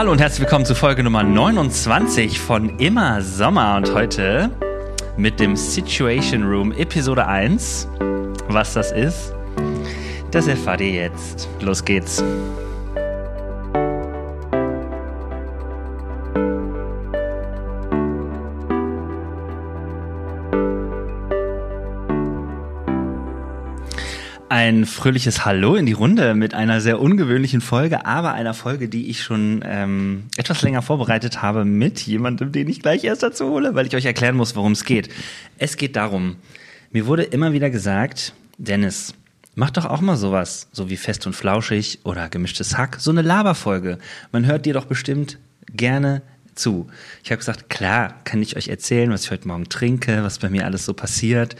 Hallo und herzlich willkommen zu Folge Nummer 29 von Immer Sommer und heute mit dem Situation Room Episode 1. Was das ist, das erfahrt ihr jetzt. Los geht's. Ein fröhliches Hallo in die Runde mit einer sehr ungewöhnlichen Folge, aber einer Folge, die ich schon ähm, etwas länger vorbereitet habe mit jemandem, den ich gleich erst dazu hole, weil ich euch erklären muss, worum es geht. Es geht darum, mir wurde immer wieder gesagt, Dennis, mach doch auch mal sowas, so wie fest und flauschig oder gemischtes Hack, so eine Laberfolge. Man hört dir doch bestimmt gerne zu. Ich habe gesagt, klar, kann ich euch erzählen, was ich heute Morgen trinke, was bei mir alles so passiert.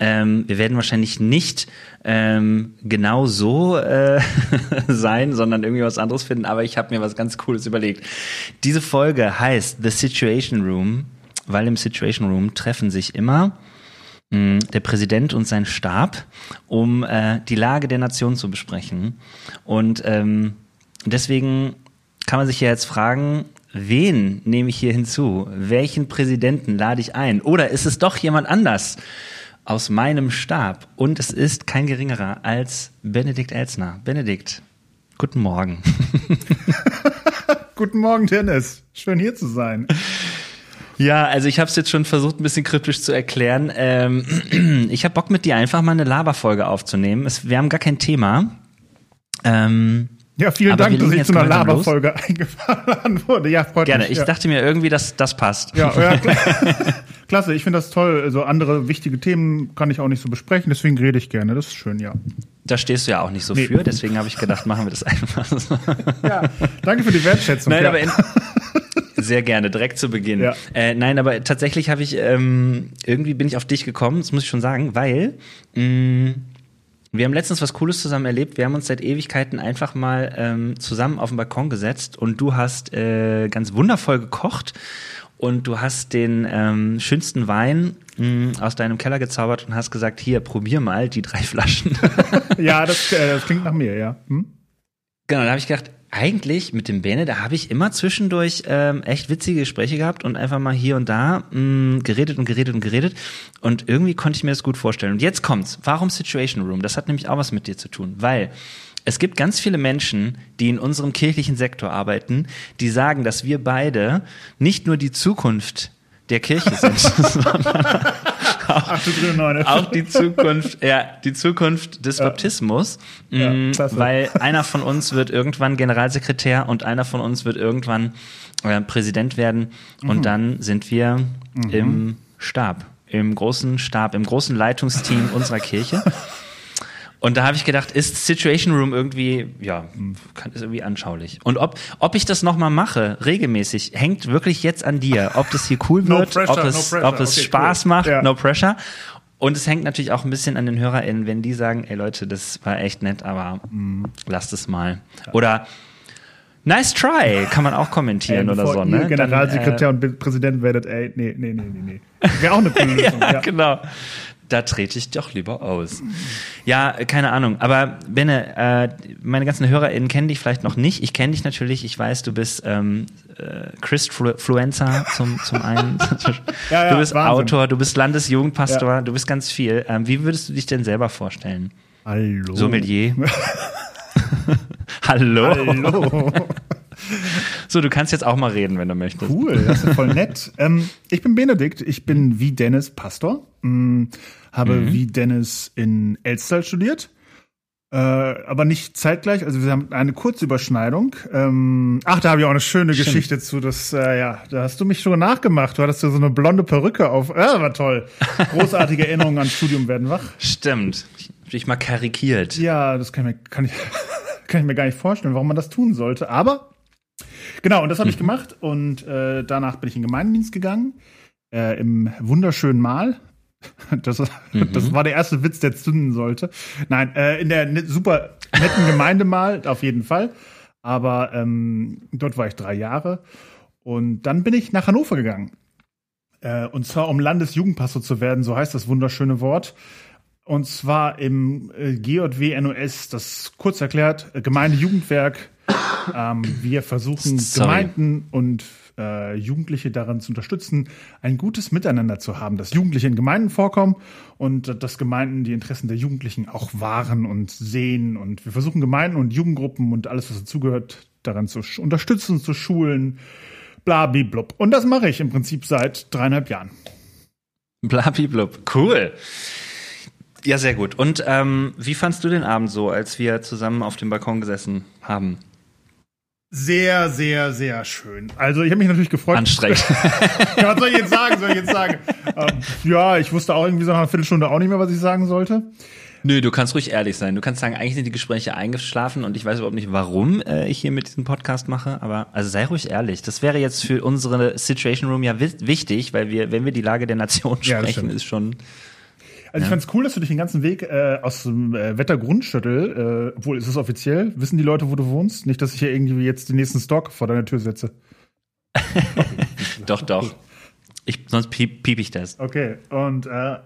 Ähm, wir werden wahrscheinlich nicht ähm, genau so äh, sein, sondern irgendwie was anderes finden, aber ich habe mir was ganz Cooles überlegt. Diese Folge heißt The Situation Room, weil im Situation Room treffen sich immer mh, der Präsident und sein Stab, um äh, die Lage der Nation zu besprechen. Und ähm, deswegen kann man sich ja jetzt fragen, wen nehme ich hier hinzu? Welchen Präsidenten lade ich ein? Oder ist es doch jemand anders? aus meinem Stab. Und es ist kein geringerer als Benedikt Elsner. Benedikt, guten Morgen. guten Morgen, Dennis. Schön hier zu sein. Ja, also ich habe es jetzt schon versucht, ein bisschen kryptisch zu erklären. Ähm, ich habe Bock mit dir einfach mal eine Laberfolge aufzunehmen. Es, wir haben gar kein Thema. Ähm, ja, vielen Dank, dass ich zu einer Laberfolge eingeladen wurde. Ja, freut Gerne. mich. Gerne. Ich ja. dachte mir irgendwie, dass das passt. Ja, ja klasse. Ich finde das toll. Also andere wichtige Themen kann ich auch nicht so besprechen, deswegen rede ich gerne. Das ist schön, ja. Da stehst du ja auch nicht so nee. für, deswegen habe ich gedacht, machen wir das einfach. so. ja, danke für die Wertschätzung. Nein, ja. aber in, sehr gerne, direkt zu Beginn. Ja. Äh, nein, aber tatsächlich habe ich ähm, irgendwie bin ich auf dich gekommen, das muss ich schon sagen, weil mh, mm, wir haben letztens was Cooles zusammen erlebt. Wir haben uns seit Ewigkeiten einfach mal ähm, zusammen auf den Balkon gesetzt und du hast äh, ganz wundervoll gekocht und du hast den ähm, schönsten Wein mh, mm, aus deinem Keller gezaubert und hast gesagt, hier, probier mal die drei Flaschen. ja, das, äh, das klingt nach mir, ja. Hm? Genau, da habe ich gedacht, eigentlich mit dem Bene, da habe ich immer zwischendurch ähm, echt witzige Gespräche gehabt und einfach mal hier und da mh, mm, geredet und geredet und geredet. Und irgendwie konnte ich mir das gut vorstellen. Und jetzt kommt's. Warum Situation Room? Das hat nämlich auch was mit dir zu tun. Weil es gibt ganz viele Menschen, die in unserem kirchlichen Sektor arbeiten, die sagen, dass wir beide nicht nur die Zukunft der Kirche sind, sondern auch, auch, die Zukunft, ja, die Zukunft des ja. Baptismus, ja, mm, weil einer von uns wird irgendwann Generalsekretär und einer von uns wird irgendwann äh, Präsident werden und mhm. dann sind wir mhm. im Stab, im großen Stab, im großen Leitungsteam unserer Kirche. Und da habe ich gedacht, ist Situation Room irgendwie, ja, ist irgendwie anschaulich. Und ob, ob ich das nochmal mache, regelmäßig, hängt wirklich jetzt an dir. Ob das hier cool wird, no pressure, ob es, no ob es okay, Spaß cool. macht, ja. no pressure. Und es hängt natürlich auch ein bisschen an den HörerInnen, wenn die sagen, ey Leute, das war echt nett, aber mm, lasst es mal. Oder Nice try, kann man auch kommentieren ey, oder so, ne? Generalsekretär Dann, äh, und Präsident werdet, ey, nee, nee, nee, nee, nee. Wäre auch eine coole Lösung. ja, ja, genau da trete ich doch lieber aus. Ja, keine Ahnung. Aber Benne, äh, meine ganzen HörerInnen kennen dich vielleicht noch nicht. Ich kenne dich natürlich. Ich weiß, du bist ähm, äh, Christfluencer zum, zum einen. ja, ja, du bist Wahnsinn. Autor, du bist Landesjugendpastor, ja. du bist ganz viel. Ähm, wie würdest du dich denn selber vorstellen? Hallo. Sommelier. Hallo. Hallo. So, du kannst jetzt auch mal reden, wenn du möchtest. Cool, das ist voll nett. ähm, ich bin Benedikt, ich bin wie Dennis Pastor, mh, habe mhm. wie Dennis in Elstall studiert. Äh, aber nicht zeitgleich, also wir haben eine Kurzüberschneidung. Ähm, ach, da habe ich auch eine schöne Stimmt. Geschichte zu. Das, äh, ja, da hast du mich schon nachgemacht. Du hattest ja so eine blonde Perücke auf. Ja, war toll. Großartige Erinnerungen ans Studium werden wach. Stimmt. Ich mal karikiert. Ja, das kann ich, mir, kann ich, kann ich mir gar nicht vorstellen, warum man das tun sollte. Aber Genau, und das habe ich mhm. gemacht und äh, danach bin ich in den Gemeindienst gegangen, äh, im wunderschönen Mal. Das, mhm. das war der erste Witz, der zünden sollte. Nein, äh, in der ne, super netten Gemeinde mal, auf jeden Fall. Aber ähm, dort war ich drei Jahre. Und dann bin ich nach Hannover gegangen. Äh, und zwar um Landesjugendpastor zu werden, so heißt das wunderschöne Wort. Und zwar im äh, GJW NOS, das kurz erklärt, äh, Gemeindejugendwerk. Ähm, wir versuchen Sorry. Gemeinden und äh, Jugendliche daran zu unterstützen, ein gutes Miteinander zu haben, dass Jugendliche in Gemeinden vorkommen und äh, dass Gemeinden die Interessen der Jugendlichen auch wahren und sehen. Und wir versuchen Gemeinden und Jugendgruppen und alles, was dazugehört, daran zu unterstützen, zu schulen, blablablub. Und das mache ich im Prinzip seit dreieinhalb Jahren. Blabiblub. Cool. Ja, sehr gut. Und ähm, wie fandst du den Abend so, als wir zusammen auf dem Balkon gesessen haben? Sehr, sehr, sehr schön. Also ich habe mich natürlich gefreut. Anstrengend. ja, was soll ich jetzt sagen? Soll ich jetzt sagen? ähm, ja, ich wusste auch irgendwie so nach einer Viertelstunde auch nicht mehr, was ich sagen sollte. Nö, du kannst ruhig ehrlich sein. Du kannst sagen, eigentlich sind die Gespräche eingeschlafen und ich weiß überhaupt nicht, warum äh, ich hier mit diesem Podcast mache, aber also sei ruhig ehrlich. Das wäre jetzt für unsere Situation Room ja wi wichtig, weil wir, wenn wir die Lage der Nation Ja, sprechen, stimmt. ist schon. Also ich fand's cool, dass du dich den ganzen Weg äh, aus dem äh, Wettergrundschüttel, äh, obwohl ist es offiziell, wissen die Leute, wo du wohnst? Nicht, dass ich hier irgendwie jetzt den nächsten Stock vor deiner Tür setze. Doch, doch. Ich, sonst piep, piep ich das. Okay, und äh,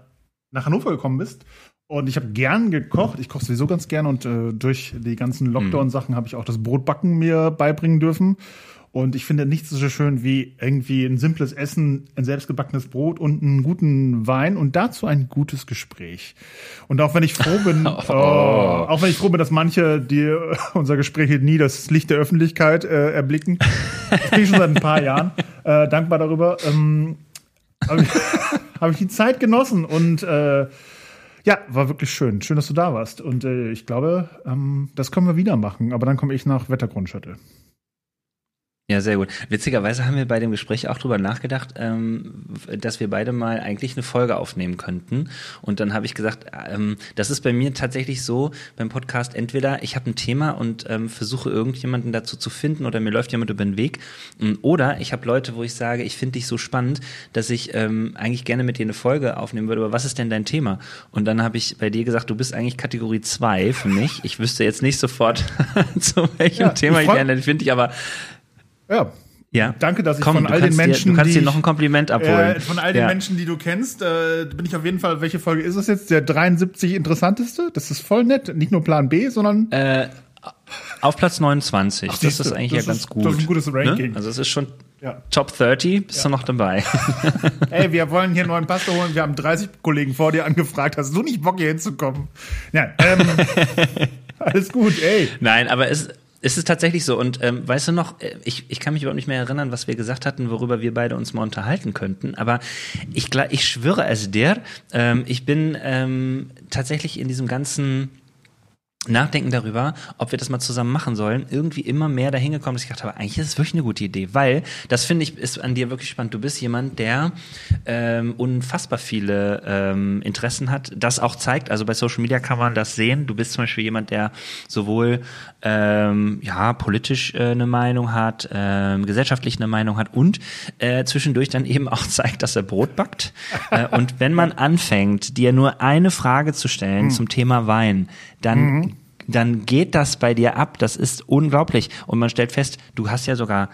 nach Hannover gekommen bist. Und ich habe gern gekocht. Ich koche sowieso ganz gern und äh, durch die ganzen Lockdown-Sachen habe ich auch das Brotbacken mir beibringen dürfen. Und ich finde nichts so schön wie irgendwie ein simples Essen, ein selbstgebackenes Brot und einen guten Wein und dazu ein gutes Gespräch. Und auch wenn ich froh bin, oh. auch wenn ich froh bin, dass manche, die unser Gespräch nie das Licht der Öffentlichkeit äh, erblicken, das bin ich schon seit ein paar Jahren äh, dankbar darüber. Ähm, habe ich, hab ich die Zeit genossen und äh, ja, war wirklich schön. Schön, dass du da warst. Und äh, ich glaube, ähm, das können wir wieder machen. Aber dann komme ich nach Wettergrundschüttel. Ja, sehr gut. Witzigerweise haben wir bei dem Gespräch auch drüber nachgedacht, ähm, dass wir beide mal eigentlich eine Folge aufnehmen könnten. Und dann habe ich gesagt, ähm, das ist bei mir tatsächlich so beim Podcast, entweder ich habe ein Thema und ähm, versuche irgendjemanden dazu zu finden oder mir läuft jemand über den Weg. Ähm, Oder ich habe Leute, wo ich sage, ich finde dich so spannend, dass ich ähm, eigentlich gerne mit dir eine Folge aufnehmen würde. Aber was ist denn dein Thema? Und dann habe ich bei dir gesagt, du bist eigentlich Kategorie 2 für mich. Ich wüsste jetzt nicht sofort, zu welchem Ja, Thema ich gerne finde ich, aber Ja. ja. Danke, dass ich Komm, von all den Menschen, dir, du kannst dir noch ein Kompliment abholen. äh, von all den ja. Menschen, die du kennst, äh, bin ich auf jeden Fall. Welche Folge ist es jetzt? Der 73 interessanteste. Das ist voll nett. Nicht nur Plan B, sondern Äh, auf Platz 29. das siehste, ist eigentlich das ja ist- ganz gut. das ist ein gutes Ranking. Ne? Also es ist schon ja. Top 30, bist du noch dabei. Ey, wir wollen hier einen neuen Pastor holen. Wir haben 30 Kollegen vor dir angefragt. Hast du nicht Bock hier hinzukommen? Ja, ähm, alles gut. Ey, Nein, aber es, es ist tatsächlich so. Und ähm, weißt du noch, äh, ich, ich kann mich überhaupt nicht mehr erinnern, was wir gesagt hatten, worüber wir beide uns mal unterhalten könnten. Aber ich, ich schwöre es dir, ähm, ich bin ähm, tatsächlich in diesem ganzen Nachdenken darüber, ob wir das mal zusammen machen sollen, irgendwie immer mehr dahin gekommen, dass ich gedacht habe, eigentlich ist es wirklich eine gute Idee, weil das finde ich ist an dir wirklich spannend. Du bist jemand, der ähm, unfassbar viele ähm, Interessen hat, das auch zeigt. Also bei Social Media kann man das sehen. Du bist zum Beispiel jemand, der sowohl ähm, ja politisch äh, eine Meinung hat, ähm, gesellschaftlich eine Meinung hat und äh, zwischendurch dann eben auch zeigt, dass er Brot backt. äh, und wenn man anfängt, dir nur eine Frage zu stellen zum Thema Wein, dann dann geht das bei dir ab. Das ist unglaublich. Und man stellt fest, du hast ja sogar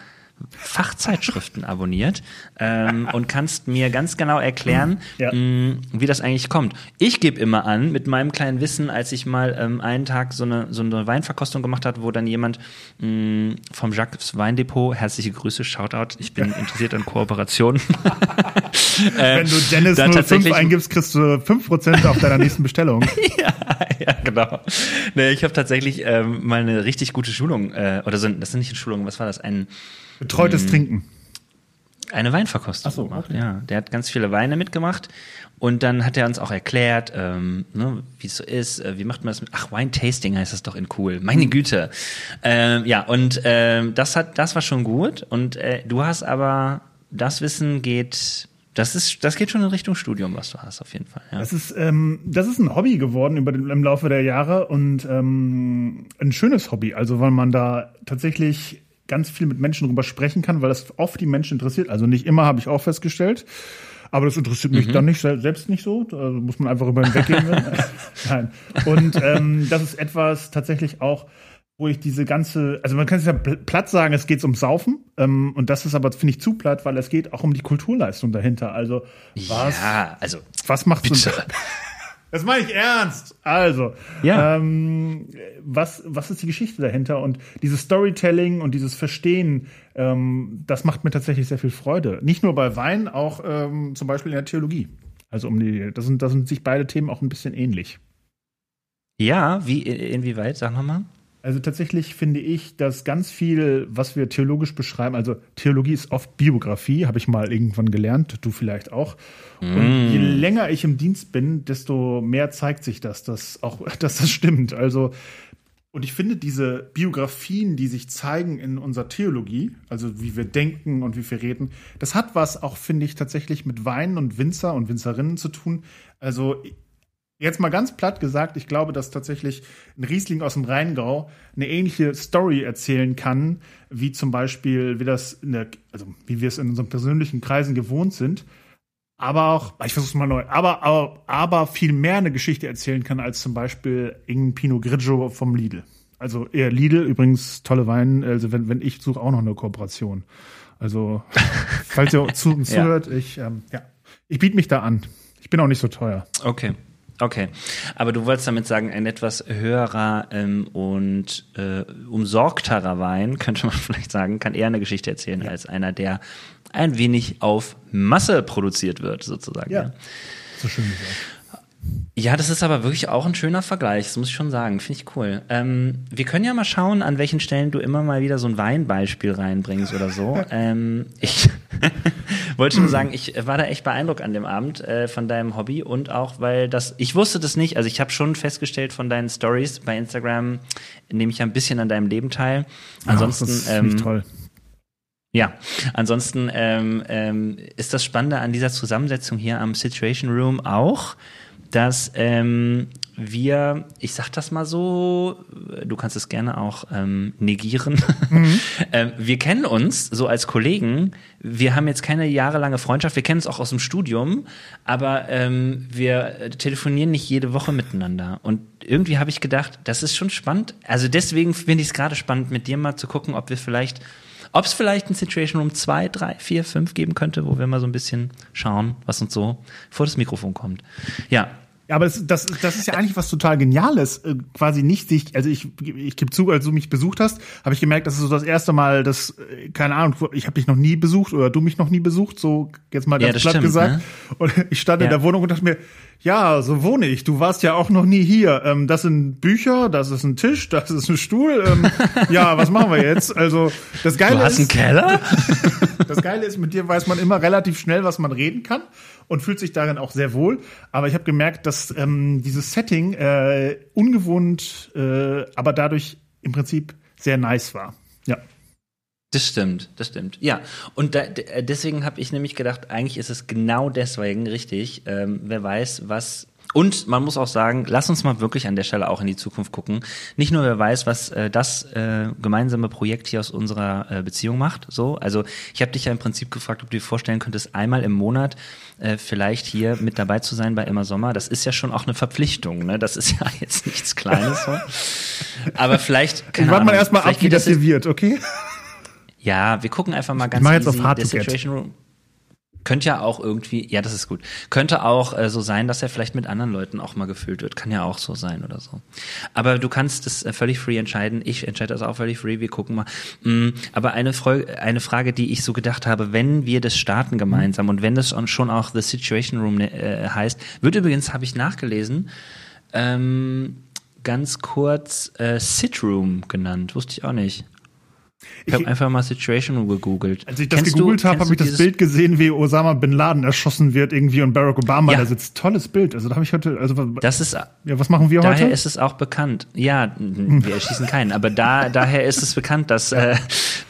Fachzeitschriften abonniert ähm, und kannst mir ganz genau erklären, Ja. mh, wie das eigentlich kommt. Ich gebe immer an, mit meinem kleinen Wissen, als ich mal ähm, einen Tag so eine, so eine Weinverkostung gemacht hat, wo dann jemand mh, vom Jacques Weindepot, herzliche Grüße, Shoutout, ich bin interessiert an Kooperationen. wenn du Dennis da 05 tatsächlich- eingibst, kriegst du 5% auf deiner nächsten Bestellung. ja, ja, genau. Nee, ich habe tatsächlich ähm, mal eine richtig gute Schulung, äh, oder so, das sind nicht eine Schulung, was war das? Ein, Betreutes Trinken. eine Weinverkostung Ach so, gemacht. okay. Ja, der hat ganz viele Weine mitgemacht und dann hat er uns auch erklärt, ähm, ne, wie es so ist, äh, wie macht man das mit, ach, Wine Tasting heißt das doch in cool, meine Güte. Ähm, ja, und ähm, das hat, das war schon gut und äh, du hast aber, das Wissen geht, das ist, das geht schon in Richtung Studium, was du hast, auf jeden Fall. Ja. Das ist, ähm, das ist ein Hobby geworden über den, im Laufe der Jahre und ähm, ein schönes Hobby. Also weil man da tatsächlich ganz viel mit Menschen drüber sprechen kann, weil das oft die Menschen interessiert. Also nicht immer, habe ich auch festgestellt. Aber das interessiert mich dann nicht sel- selbst nicht so. Da muss man einfach über hinweggehen. Nein. Und ähm, das ist etwas tatsächlich auch, wo ich diese ganze, also man kann es ja pl- platt sagen, es geht ums Saufen. Ähm, und das ist aber, finde ich, zu platt, weil es geht auch um die Kulturleistung dahinter. Also was, ja, also was macht so Bitte. Das meine ich ernst. Also, ja. ähm, was, was ist die Geschichte dahinter? Und dieses Storytelling und dieses Verstehen, ähm, das macht mir tatsächlich sehr viel Freude. Nicht nur bei Wein, auch ähm, zum Beispiel in der Theologie. Also um die, da sind, da sind sich beide Themen auch ein bisschen ähnlich. Ja, wie inwieweit, sag nochmal? Also tatsächlich finde ich, dass ganz viel, was wir theologisch beschreiben, also Theologie ist oft Biografie, habe ich mal irgendwann gelernt, du vielleicht auch. Mm. Und je länger ich im Dienst bin, desto mehr zeigt sich das, dass auch, dass das stimmt. Also und ich finde diese Biografien, die sich zeigen in unserer Theologie, also wie wir denken und wie wir reden, das hat was auch, finde ich, tatsächlich mit Weinen und Winzer und Winzerinnen zu tun. Also Jetzt mal ganz platt gesagt, ich glaube, dass tatsächlich ein Riesling aus dem Rheingau eine ähnliche Story erzählen kann, wie zum Beispiel, wie das in der, also wie wir es in unseren persönlichen Kreisen gewohnt sind. Aber auch, ich versuch's mal neu, aber, aber, aber viel mehr eine Geschichte erzählen kann als zum Beispiel irgendein Pinot Grigio vom Lidl. Also eher Lidl, übrigens tolle Wein, also wenn, wenn ich suche auch noch eine Kooperation. Also, falls ihr zu uns zuhört, ich, ähm, ja, ich biete mich da an. Ich bin auch nicht so teuer. Okay. Okay, aber du wolltest damit sagen, ein etwas höherer ähm, und äh, umsorgterer Wein, könnte man vielleicht sagen, kann eher eine Geschichte erzählen ja. als einer, der ein wenig auf Masse produziert wird, sozusagen. Ja, ja. so schön gesagt. Ja, das ist aber wirklich auch ein schöner Vergleich, das muss ich schon sagen. Finde ich cool. Ähm, wir können ja mal schauen, an welchen Stellen du immer mal wieder so ein Weinbeispiel reinbringst oder so. ähm, ich wollte schon sagen, ich war da echt beeindruckt an dem Abend äh, von deinem Hobby und auch, weil das, ich wusste das nicht, also ich habe schon festgestellt von deinen Stories bei Instagram, nehme ich ja ein bisschen an deinem Leben teil. Ansonsten. Ja, das ist ähm, toll. Ja, ansonsten ähm, ähm, ist das Spannende an dieser Zusammensetzung hier am Situation Room auch, dass ähm, wir, ich sag das mal so, du kannst es gerne auch ähm, negieren. Mhm. ähm, wir kennen uns so als Kollegen. Wir haben jetzt keine jahrelange Freundschaft. Wir kennen uns auch aus dem Studium, aber ähm, wir telefonieren nicht jede Woche miteinander. Und irgendwie habe ich gedacht, das ist schon spannend. Also deswegen finde ich es gerade spannend, mit dir mal zu gucken, ob wir vielleicht ob es vielleicht ein Situation Room 2, 3, 4, 5 geben könnte, wo wir mal so ein bisschen schauen, was uns so vor das Mikrofon kommt. Ja, aber das, das, das ist ja eigentlich was total Geniales. Äh, quasi nicht sich, also ich, ich gebe zu, als du mich besucht hast, habe ich gemerkt, das ist so das erste Mal, dass, äh, keine Ahnung, ich habe dich noch nie besucht oder du mich noch nie besucht, so jetzt mal ganz ja, platt stimmt, gesagt. Ne? Und ich stand ja. in der Wohnung und dachte mir, ja, so wohne ich. Du warst ja auch noch nie hier. Ähm, das sind Bücher, das ist ein Tisch, das ist ein Stuhl. Ähm, ja, was machen wir jetzt? Also das Geile du hast ist, einen Keller. das Geile ist, mit dir weiß man immer relativ schnell, was man reden kann und fühlt sich darin auch sehr wohl. Aber ich habe gemerkt, dass ähm, dieses Setting äh, ungewohnt, äh, aber dadurch im Prinzip sehr nice war. Ja. Das stimmt, das stimmt. Ja, und da, deswegen habe ich nämlich gedacht, eigentlich ist es genau deswegen richtig. Ähm, wer weiß, was und man muss auch sagen, lass uns mal wirklich an der Stelle auch in die Zukunft gucken. Nicht nur wer weiß, was äh, das äh, gemeinsame Projekt hier aus unserer äh, Beziehung macht. So, also ich habe dich ja im Prinzip gefragt, ob du dir vorstellen könntest, einmal im Monat äh, vielleicht hier mit dabei zu sein bei Immer Sommer. Das ist ja schon auch eine Verpflichtung. Ne? Das ist ja jetzt nichts Kleines. So. Aber vielleicht. Keine Warten wir erstmal ab, wie das hier wird, okay? Ja, wir gucken einfach mal ganz ich mach jetzt easy. Auf Hard der Situation Room. Könnte ja auch irgendwie, ja, das ist gut. Könnte auch äh, so sein, dass er vielleicht mit anderen Leuten auch mal gefüllt wird. Kann ja auch so sein oder so. Aber du kannst es äh, völlig free entscheiden. Ich entscheide das auch völlig free. Wir gucken mal. Mm, aber eine, Frage, eine Frage, die ich so gedacht habe, wenn wir das starten gemeinsam und wenn das schon auch The Situation Room äh, heißt, wird übrigens, habe ich nachgelesen, ähm, ganz kurz äh, Sit Room genannt. Wusste ich auch nicht. Ich habe einfach mal Situation gegoogelt. Als ich das kennst gegoogelt habe, habe ich das Bild gesehen, wie Osama bin Laden erschossen wird irgendwie und Barack Obama ja. da sitzt. Tolles Bild. Also da habe ich heute, also das ist ja, was machen wir daher heute? Daher ist es auch bekannt. Ja, wir erschießen keinen, aber da daher ist es bekannt, dass äh,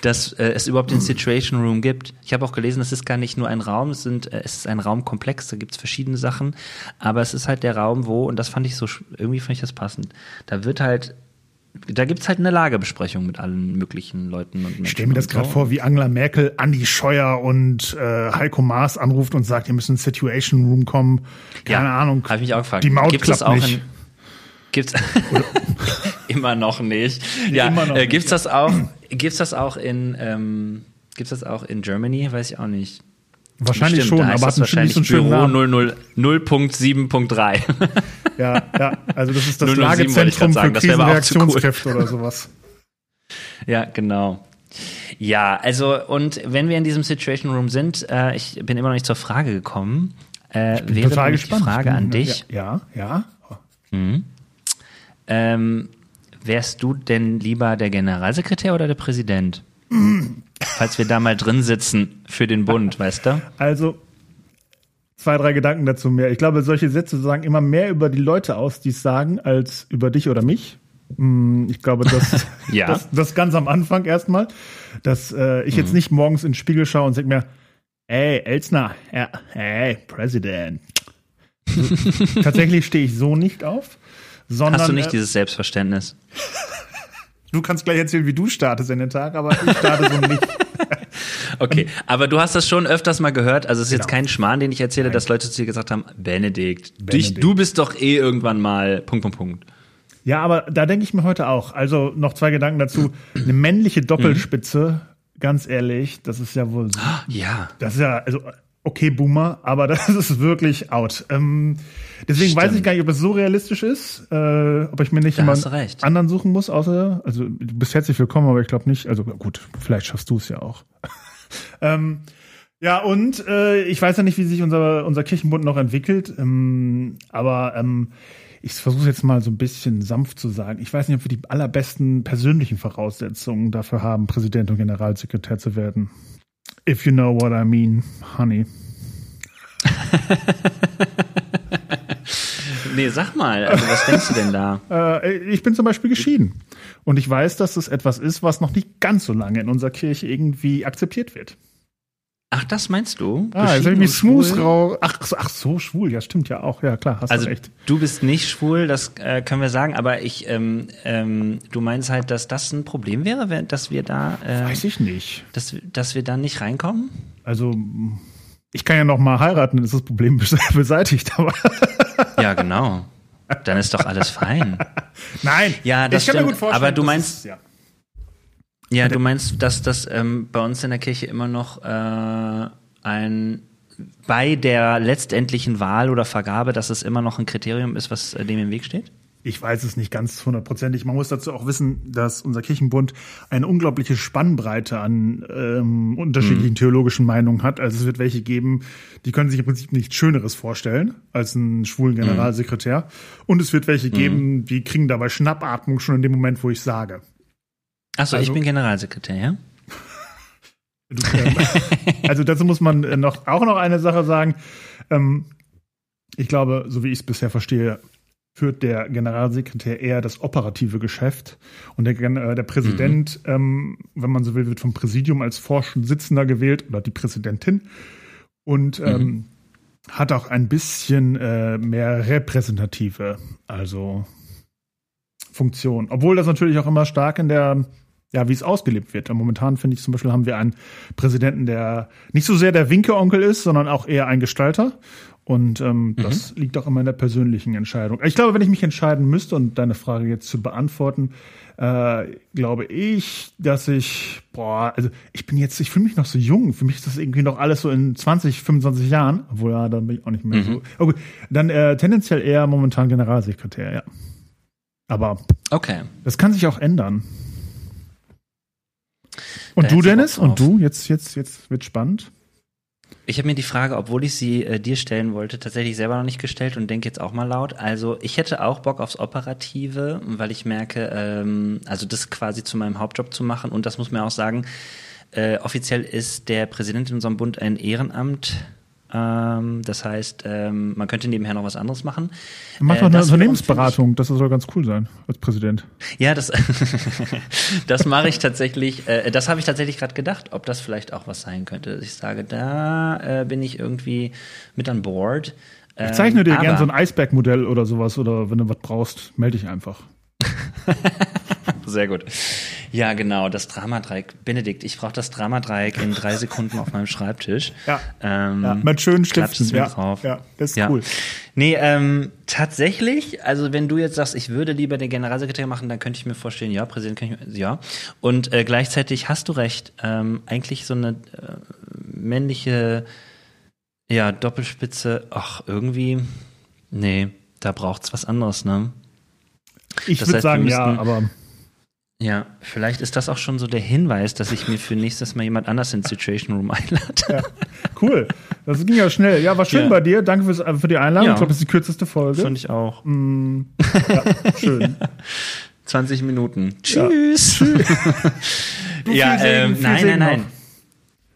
dass äh, es überhaupt den Situation Room gibt. Ich habe auch gelesen, es ist gar nicht nur ein Raum, es sind äh, es ist ein Raumkomplex, da gibt's verschiedene Sachen, aber es ist halt der Raum, wo und das fand ich so irgendwie fand ich das passend. Da wird halt da gibt's halt eine Lagebesprechung mit allen möglichen Leuten und Menschen. Ich stelle mir das gerade so. vor, wie Angela Merkel Andi Scheuer und äh, Heiko Maas anruft und sagt, ihr müsst in Situation Room kommen. Keine ja, Ahnung. Habe ich mich auch gefragt. Die Maut gibt's klappt auch nicht. In, gibt's immer noch nicht. Ja, immer noch äh, gibt's nicht, das auch? Gibt's das auch in ähm, gibt's das auch in Germany? Weiß ich auch nicht. Wahrscheinlich Stimmt, schon, aber hat wahrscheinlich einen schönen Büro Namen. 00 0.7.3. Ja, ja, also das ist das 007 wollte ich grad Lagezentrum sagen, für zu cool. Krisenreaktionskräfte oder sowas. Ja, genau. Ja, also und wenn wir in diesem Situation Room sind, äh, ich bin immer noch nicht zur Frage gekommen, äh, Bin wäre total gespannt. die Frage Ich bin- an dich. Ja, ja. Ähm, wärst du denn lieber der Generalsekretär oder der Präsident? Falls wir da mal drin sitzen für den Bund, weißt du? Also zwei, drei Gedanken dazu mehr. Ich glaube, solche Sätze sagen immer mehr über die Leute aus, die es sagen, als über dich oder mich. Hm, Ich glaube, das, Ja. das, das ganz am Anfang erstmal, dass äh, ich Mhm. jetzt nicht morgens in den Spiegel schaue und sage mir, ey, Elsner, ja, hey, President. Tatsächlich stehe ich so nicht auf, sondern Hast du nicht äh, dieses Selbstverständnis? Du kannst gleich erzählen, wie du startest in den Tag, aber ich starte so nicht. Okay, aber du hast das schon öfters mal gehört. Also es ist jetzt Genau. kein Schmarrn, den ich erzähle, dass Leute zu dir gesagt haben, Benedikt, Dich, du bist doch eh irgendwann mal Punkt, Punkt, Punkt. Ja, aber da denke ich mir heute auch. Also noch zwei Gedanken dazu. Eine männliche Doppelspitze, ganz ehrlich, das ist ja wohl so. Ja. Das ist ja, also, okay, Boomer, aber das ist wirklich out. Ähm, deswegen Stimmt. weiß ich gar nicht, ob es so realistisch ist, äh, ob ich mir nicht Da jemand anderen suchen muss, außer, also du bist herzlich willkommen, aber ich glaube nicht. Also gut, vielleicht schaffst du es ja auch. ähm, ja, und äh, ich weiß ja nicht, wie sich unser, unser Kirchenbund noch entwickelt, ähm, aber ähm, ich versuche jetzt mal so ein bisschen sanft zu sagen. Ich weiß nicht, ob wir die allerbesten persönlichen Voraussetzungen dafür haben, Präsident und Generalsekretär zu werden. If you know what I mean, honey. Nee, sag mal, also was denkst du denn da? Äh, ich bin zum Beispiel geschieden. Und ich weiß, dass das etwas ist, was noch nicht ganz so lange in unserer Kirche irgendwie akzeptiert wird. Ach, das meinst du? Ah, jetzt habe ich mich smooth schwul? rau. Ach, so- ach so, schwul, ja, stimmt ja auch. Ja, klar, hast Also du recht. du bist nicht schwul, das äh, können wir sagen, aber ich, ähm, ähm, du meinst halt, dass das ein Problem wäre, wenn, dass wir da, äh, Weiß ich nicht. dass, dass wir da nicht reinkommen? Also, ich kann ja noch mal heiraten, dann ist das Problem bes- beseitigt. Aber Ja, genau. Dann ist doch alles fein. nein, Ja, das ich kann mir stimmt. gut vorstellen. Aber du meinst- es- ja. Ja, du meinst, dass das ähm, bei uns in der Kirche immer noch äh, ein bei der letztendlichen Wahl oder Vergabe, dass es immer noch ein Kriterium ist, was äh, dem im Weg steht? Ich weiß es nicht ganz hundertprozentig. Man muss dazu auch wissen, dass unser Kirchenbund eine unglaubliche Spannbreite an ähm, unterschiedlichen theologischen Meinungen hat. Also es wird welche geben, die können sich im Prinzip nichts Schöneres vorstellen als einen schwulen Generalsekretär. Und es wird welche geben, die kriegen dabei Schnappatmung schon in dem Moment, wo ich sage. Achso, ich Also- bin Generalsekretär, ja? Ähm, also dazu muss man äh, noch auch noch eine Sache sagen. Ähm, ich glaube, so wie ich es bisher verstehe, führt der Generalsekretär eher das operative Geschäft und der, äh, der Präsident, ähm, wenn man so will, wird vom Präsidium als Vorsitzender gewählt oder die Präsidentin und ähm, hat auch ein bisschen äh, mehr repräsentative, also Funktion. Obwohl das natürlich auch immer stark in der ja, wie es ausgelebt wird. Momentan finde ich zum Beispiel haben wir einen Präsidenten, der nicht so sehr der Winkeonkel ist, sondern auch eher ein Gestalter. Und ähm, das liegt auch immer in der persönlichen Entscheidung. Ich glaube, wenn ich mich entscheiden müsste, und deine Frage jetzt zu beantworten, äh, glaube ich, dass ich, boah, also ich bin jetzt, ich fühle mich noch so jung. Für mich ist das irgendwie noch alles so in 20, 25 Jahren. Obwohl, ja, dann bin ich auch nicht mehr so. Okay, dann äh, tendenziell eher momentan Generalsekretär, ja. Aber Okay. das kann sich auch ändern. Und du, Dennis? Und du? Jetzt, jetzt, jetzt wird spannend. Ich habe mir die Frage, obwohl ich sie äh, dir stellen wollte, tatsächlich selber noch nicht gestellt und denke jetzt auch mal laut. Also ich hätte auch Bock aufs Operative, weil ich merke, ähm, also das quasi zu meinem Hauptjob zu machen. Und das muss man auch sagen, äh, offiziell ist der Präsident in unserem Bund ein Ehrenamt. Ähm, das heißt, ähm, man könnte nebenher noch was anderes machen. Mach Äh, doch eine das wiederum Unternehmensberatung. Das soll ganz cool sein als Präsident. Ja, das, das mache ich tatsächlich, äh, das habe ich tatsächlich gerade gedacht, ob das vielleicht auch was sein könnte. Ich sage, da äh, bin ich irgendwie mit an Board. Ähm, Ich zeichne dir aber, gern so ein Eisbergmodell oder sowas. Oder wenn du was brauchst, melde dich einfach. Sehr gut. Ja, genau, das Dramadreieck. Benedikt, ich brauche das Dramadreieck in drei Sekunden auf meinem Schreibtisch. Ja. Ähm, Ja, mit schönen Stiften. Ja, drauf. ja, das ist Ja. cool. Nee, ähm, tatsächlich, also wenn du jetzt sagst, ich würde lieber den Generalsekretär machen, dann könnte ich mir vorstellen, ja, Präsident kann ich, ja. Und äh, gleichzeitig hast du recht, ähm, eigentlich so eine äh, männliche Ja, Doppelspitze, ach, irgendwie, nee, da braucht's was anderes, ne? Ich Das würde sagen, ja, aber Ja, vielleicht ist das auch schon so der Hinweis, dass ich mir für nächstes Mal jemand anders ins Situation Room einlade. cool. Das ging ja schnell. Ja, war schön Ja. bei dir. Danke fürs, äh, für die Einladung. Ja. Ich glaube, das ist die kürzeste Folge. Fand ich auch. Schön. 20 Minuten. Tschüss. ja, viel Segen, ähm, nein, Segen nein,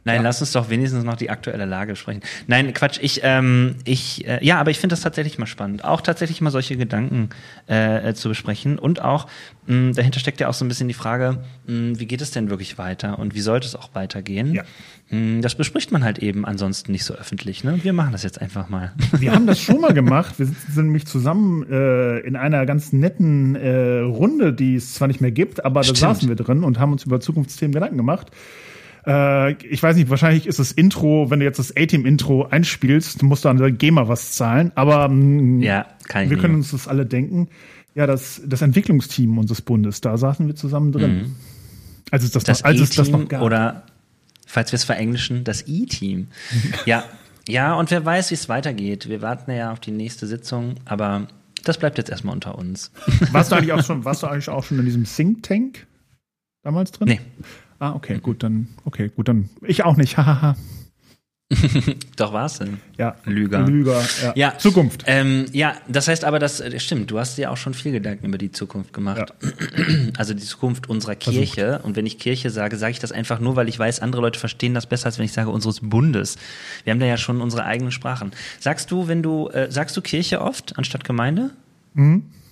nein. Nein, lass uns doch wenigstens noch die aktuelle Lage sprechen. Nein, Quatsch, ich, ähm, ich, äh, ja, aber ich finde das tatsächlich mal spannend, auch tatsächlich mal solche Gedanken äh, äh, zu besprechen und auch, mh, dahinter steckt ja auch so ein bisschen die Frage, mh, wie geht es denn wirklich weiter und wie sollte es auch weitergehen? Ja. Mh, Das bespricht man halt eben ansonsten nicht so öffentlich, ne? Wir machen das jetzt einfach mal. Wir haben das schon mal gemacht. Wir sitzen nämlich zusammen äh, in einer ganz netten äh, Runde, die es zwar nicht mehr gibt, aber da Stimmt. saßen wir drin und haben uns über Zukunftsthemen Gedanken gemacht. Äh, ich weiß nicht, wahrscheinlich ist das Intro, wenn du jetzt das A-Team-Intro einspielst, musst du an der GEMA was zahlen. Aber mh, Ja, kann ich wir können nehmen. uns das alle denken. Ja, das, das Entwicklungsteam unseres Bundes, da saßen wir zusammen drin. Als es das, Mhm. Das noch, als es das noch gab. oder, falls wir es verenglischen, das E-Team. ja, ja, und wer weiß, wie es weitergeht. Wir warten ja auf die nächste Sitzung, aber das bleibt jetzt erstmal unter uns. warst du eigentlich auch schon, warst du eigentlich auch schon in diesem Think Tank damals drin? Nee, Ah, okay, gut, dann, okay, gut, dann. Ich auch nicht, hahaha. doch war's denn. Ja. Lüger. Lüger, ja. Ja. Zukunft. Ähm, ja, das heißt aber, das äh, stimmt, du hast dir auch schon viel Gedanken über die Zukunft gemacht. Also die Zukunft unserer Kirche. Und wenn ich Kirche sage, sage ich das einfach nur, weil ich weiß, andere Leute verstehen das besser, als wenn ich sage unseres Bundes. Wir haben da ja schon unsere eigenen Sprachen. Sagst du, wenn du, äh, sagst du Kirche oft anstatt Gemeinde?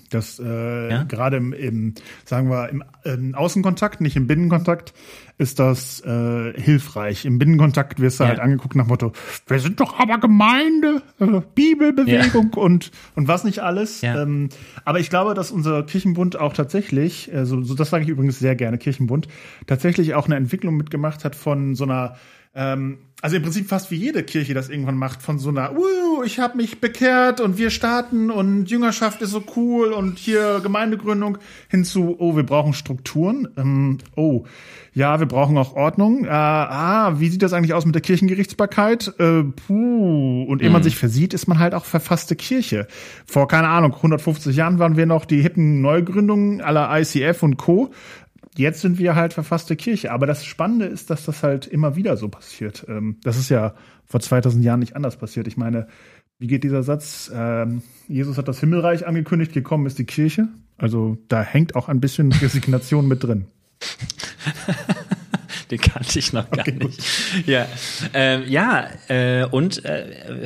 Das äh, Ja? gerade im, im, sagen wir, im, im Außenkontakt, nicht im Binnenkontakt, ist das äh, hilfreich. Im Binnenkontakt wirst du Ja. halt angeguckt nach Motto, wir sind doch aber Gemeinde, äh, Bibelbewegung und, und was nicht alles. Ja. Ähm, aber ich glaube, dass unser Kirchenbund auch tatsächlich, äh, so, so das sage ich übrigens sehr gerne, Kirchenbund, tatsächlich auch eine Entwicklung mitgemacht hat von so einer ähm, also im Prinzip fast wie jede Kirche das irgendwann macht, von so einer, uh, ich habe mich bekehrt und wir starten und Jüngerschaft ist so cool und hier Gemeindegründung hin zu, oh, wir brauchen Strukturen. Ähm, oh, ja, wir brauchen auch Ordnung. Äh, ah, wie sieht das eigentlich aus mit der Kirchengerichtsbarkeit? Äh, puh. Und ehe man sich versieht, ist man halt auch verfasste Kirche. Vor, keine Ahnung, 150 Jahren waren wir noch die hippen Neugründungen aller ICF und Co jetzt sind wir halt verfasste Kirche. Aber das Spannende ist, dass das halt immer wieder so passiert. Ähm, das ist ja vor 2000 Jahren nicht anders passiert. Ich meine, wie geht dieser Satz? Ähm, Jesus hat das Himmelreich angekündigt, gekommen ist die Kirche. Also da hängt auch ein bisschen Resignation mit drin. Den kannte ich noch gar Okay, gut. nicht. Ja, ähm, ja äh, und äh,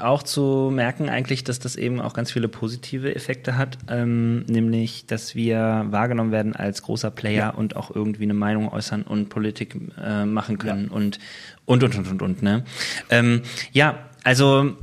auch zu merken eigentlich, dass das eben auch ganz viele positive Effekte hat, ähm, nämlich, dass wir wahrgenommen werden als großer Player Ja. und auch irgendwie eine Meinung äußern und Politik äh, machen können und und und und und und ne. Ähm, ja, also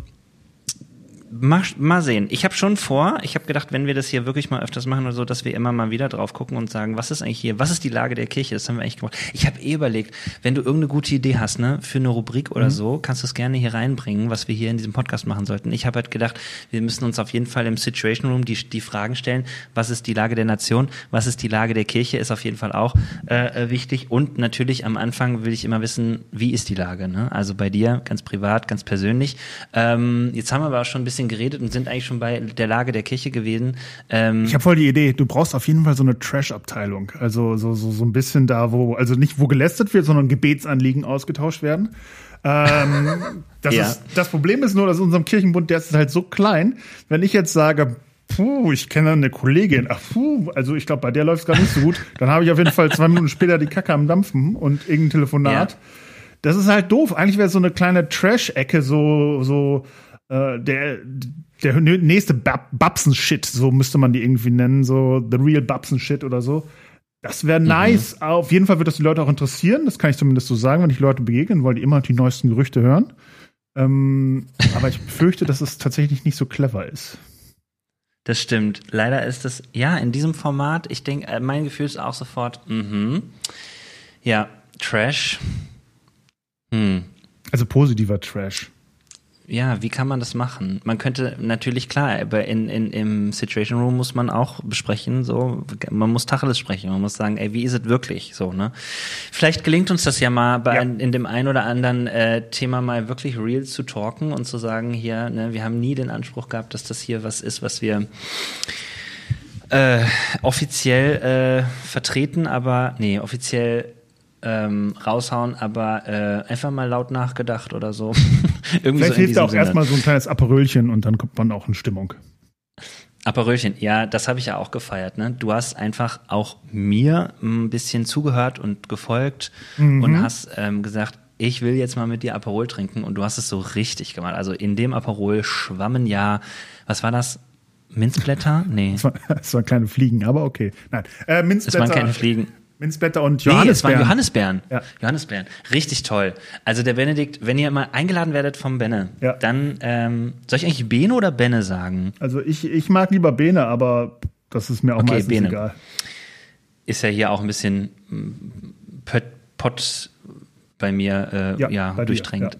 Mal, mal sehen. Ich habe schon vor, ich habe gedacht, wenn wir das hier wirklich mal öfters machen oder so, dass wir immer mal wieder drauf gucken und sagen, was ist eigentlich hier, was ist die Lage der Kirche? Das haben wir eigentlich gemacht. Ich habe eh überlegt, wenn du irgendeine gute Idee hast, ne, für eine Rubrik oder so, kannst du es gerne hier reinbringen, was wir hier in diesem Podcast machen sollten. Ich habe halt gedacht, wir müssen uns auf jeden Fall im Situation Room die, die Fragen stellen, was ist die Lage der Nation, was ist die Lage der Kirche, ist auf jeden Fall auch äh, äh, wichtig. Und natürlich am Anfang will ich immer wissen, wie ist die Lage, ne? Also bei dir, ganz privat, ganz persönlich. Ähm, jetzt haben wir aber auch schon ein bisschen geredet und sind eigentlich schon bei der Lage der Kirche gewesen. Ähm, Ich habe voll die Idee, du brauchst auf jeden Fall so eine Trash-Abteilung. Also so, so, so ein bisschen da, wo, also nicht wo gelästert wird, sondern Gebetsanliegen ausgetauscht werden. Ähm, das, Ja. ist, das Problem ist nur, dass in unserem Kirchenbund, der ist halt so klein, wenn ich jetzt sage, puh, ich kenne eine Kollegin, ach puh, also ich glaube, bei der läuft es gar nicht so gut, dann habe ich auf jeden Fall zwei Minuten später die Kacke am Dampfen und irgendein Telefonat. Ja. Das ist halt doof. Eigentlich wäre so eine kleine Trash-Ecke, so, so äh, der, der nächste Bab Babsen-Shit, so müsste man die irgendwie nennen, so The Real Babsen-Shit oder so. Das wäre nice. Auf jeden Fall wird das die Leute auch interessieren. Das kann ich zumindest so sagen, wenn ich Leute begegnen, weil die immer die neuesten Gerüchte hören. Ähm, aber ich befürchte, dass es tatsächlich nicht so clever ist. Das stimmt. Leider ist es, ja, in diesem Format, ich denke, äh, mein Gefühl ist auch sofort, mhm. Ja, Trash. Hm. Also positiver Trash. Ja, wie kann man das machen? Man könnte natürlich klar, aber in, in, im Situation Room muss man auch besprechen, so, man muss Tacheles sprechen, man muss sagen, ey, wie ist es wirklich, so, ne? Vielleicht gelingt uns das ja mal bei Ja. Ein, in dem ein oder anderen äh, Thema mal wirklich real zu talken und zu sagen, hier, ne, wir haben nie den Anspruch gehabt, dass das hier was ist, was wir äh, offiziell äh, vertreten, aber nee, offiziell ähm, raushauen, aber äh, einfach mal laut nachgedacht oder so. Irgendwie Vielleicht so hilft auch Sinne. erstmal so ein kleines Aperölchen und dann kommt man auch in Stimmung. Aperölchen, ja, das habe ich ja auch gefeiert. Ne? Du hast einfach auch mir ein bisschen zugehört und gefolgt Mhm. und hast ähm, gesagt, ich will jetzt mal mit dir Aperol trinken und du hast es so richtig gemacht. Also in dem Aperol schwammen ja, was war das? Minzblätter? Nee, Das, war, waren kleine Fliegen, aber okay. Nein, äh, es Minzblätter, waren keine Fliegen. Minzblätter und Nee, es waren Johannisbeeren. Johannisbeeren. Ja. Johannisbeeren. Richtig toll. Also der Benedikt, wenn ihr mal eingeladen werdet vom Benne, Ja. dann ähm, soll ich eigentlich Bene oder Benne sagen? Also ich, ich mag lieber Bene, aber das ist mir auch Okay, meistens Bene. egal. ist ja hier auch ein bisschen mm, Pött, Pott bei mir äh, Ja, ja, bei dir, durchdrängt. ja.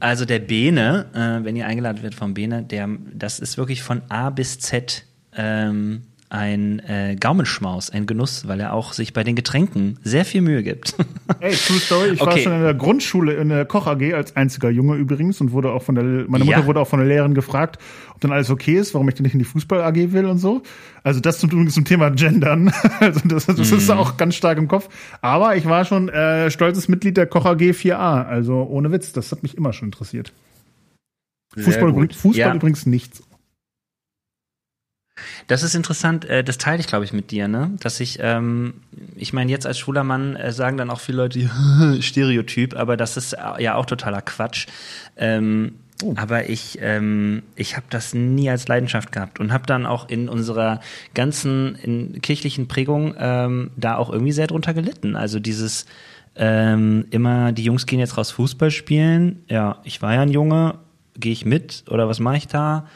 Also der Bene, äh, wenn ihr eingeladen werdet vom Bene, der, das ist wirklich von A bis Z ähm, ein äh, Gaumenschmaus, ein Genuss, weil er auch sich bei den Getränken sehr viel Mühe gibt. Ey, True Story, ich war Okay. schon in der Grundschule in der Koch AG als einziger Junge übrigens und wurde auch von der meine Mutter Ja. wurde auch von der Lehrerin gefragt, ob dann alles okay ist, warum ich denn nicht in die Fußball AG will und so. Also das zum, zum Thema Gendern. Also das, das ist Mhm. auch ganz stark im Kopf. Aber ich war schon äh, stolzes Mitglied der Koch AG 4a. Also ohne Witz, das hat mich immer schon interessiert. Fußball, gut. Fußball Ja. übrigens nichts. Das ist interessant, äh, das teile ich, glaube ich, mit dir, ne? Dass ich, ähm, ich meine, jetzt als schwuler Mann äh, sagen dann auch viele Leute, Stereotyp, aber das ist äh, ja auch totaler Quatsch. Ähm, Aber ich, ähm, ich habe das nie als Leidenschaft gehabt und habe dann auch in unserer ganzen in kirchlichen Prägung ähm, da auch irgendwie sehr drunter gelitten. Also dieses ähm, immer, die Jungs gehen jetzt raus Fußball spielen. Ja, ich war ja ein Junge, gehe ich mit oder was mache ich da?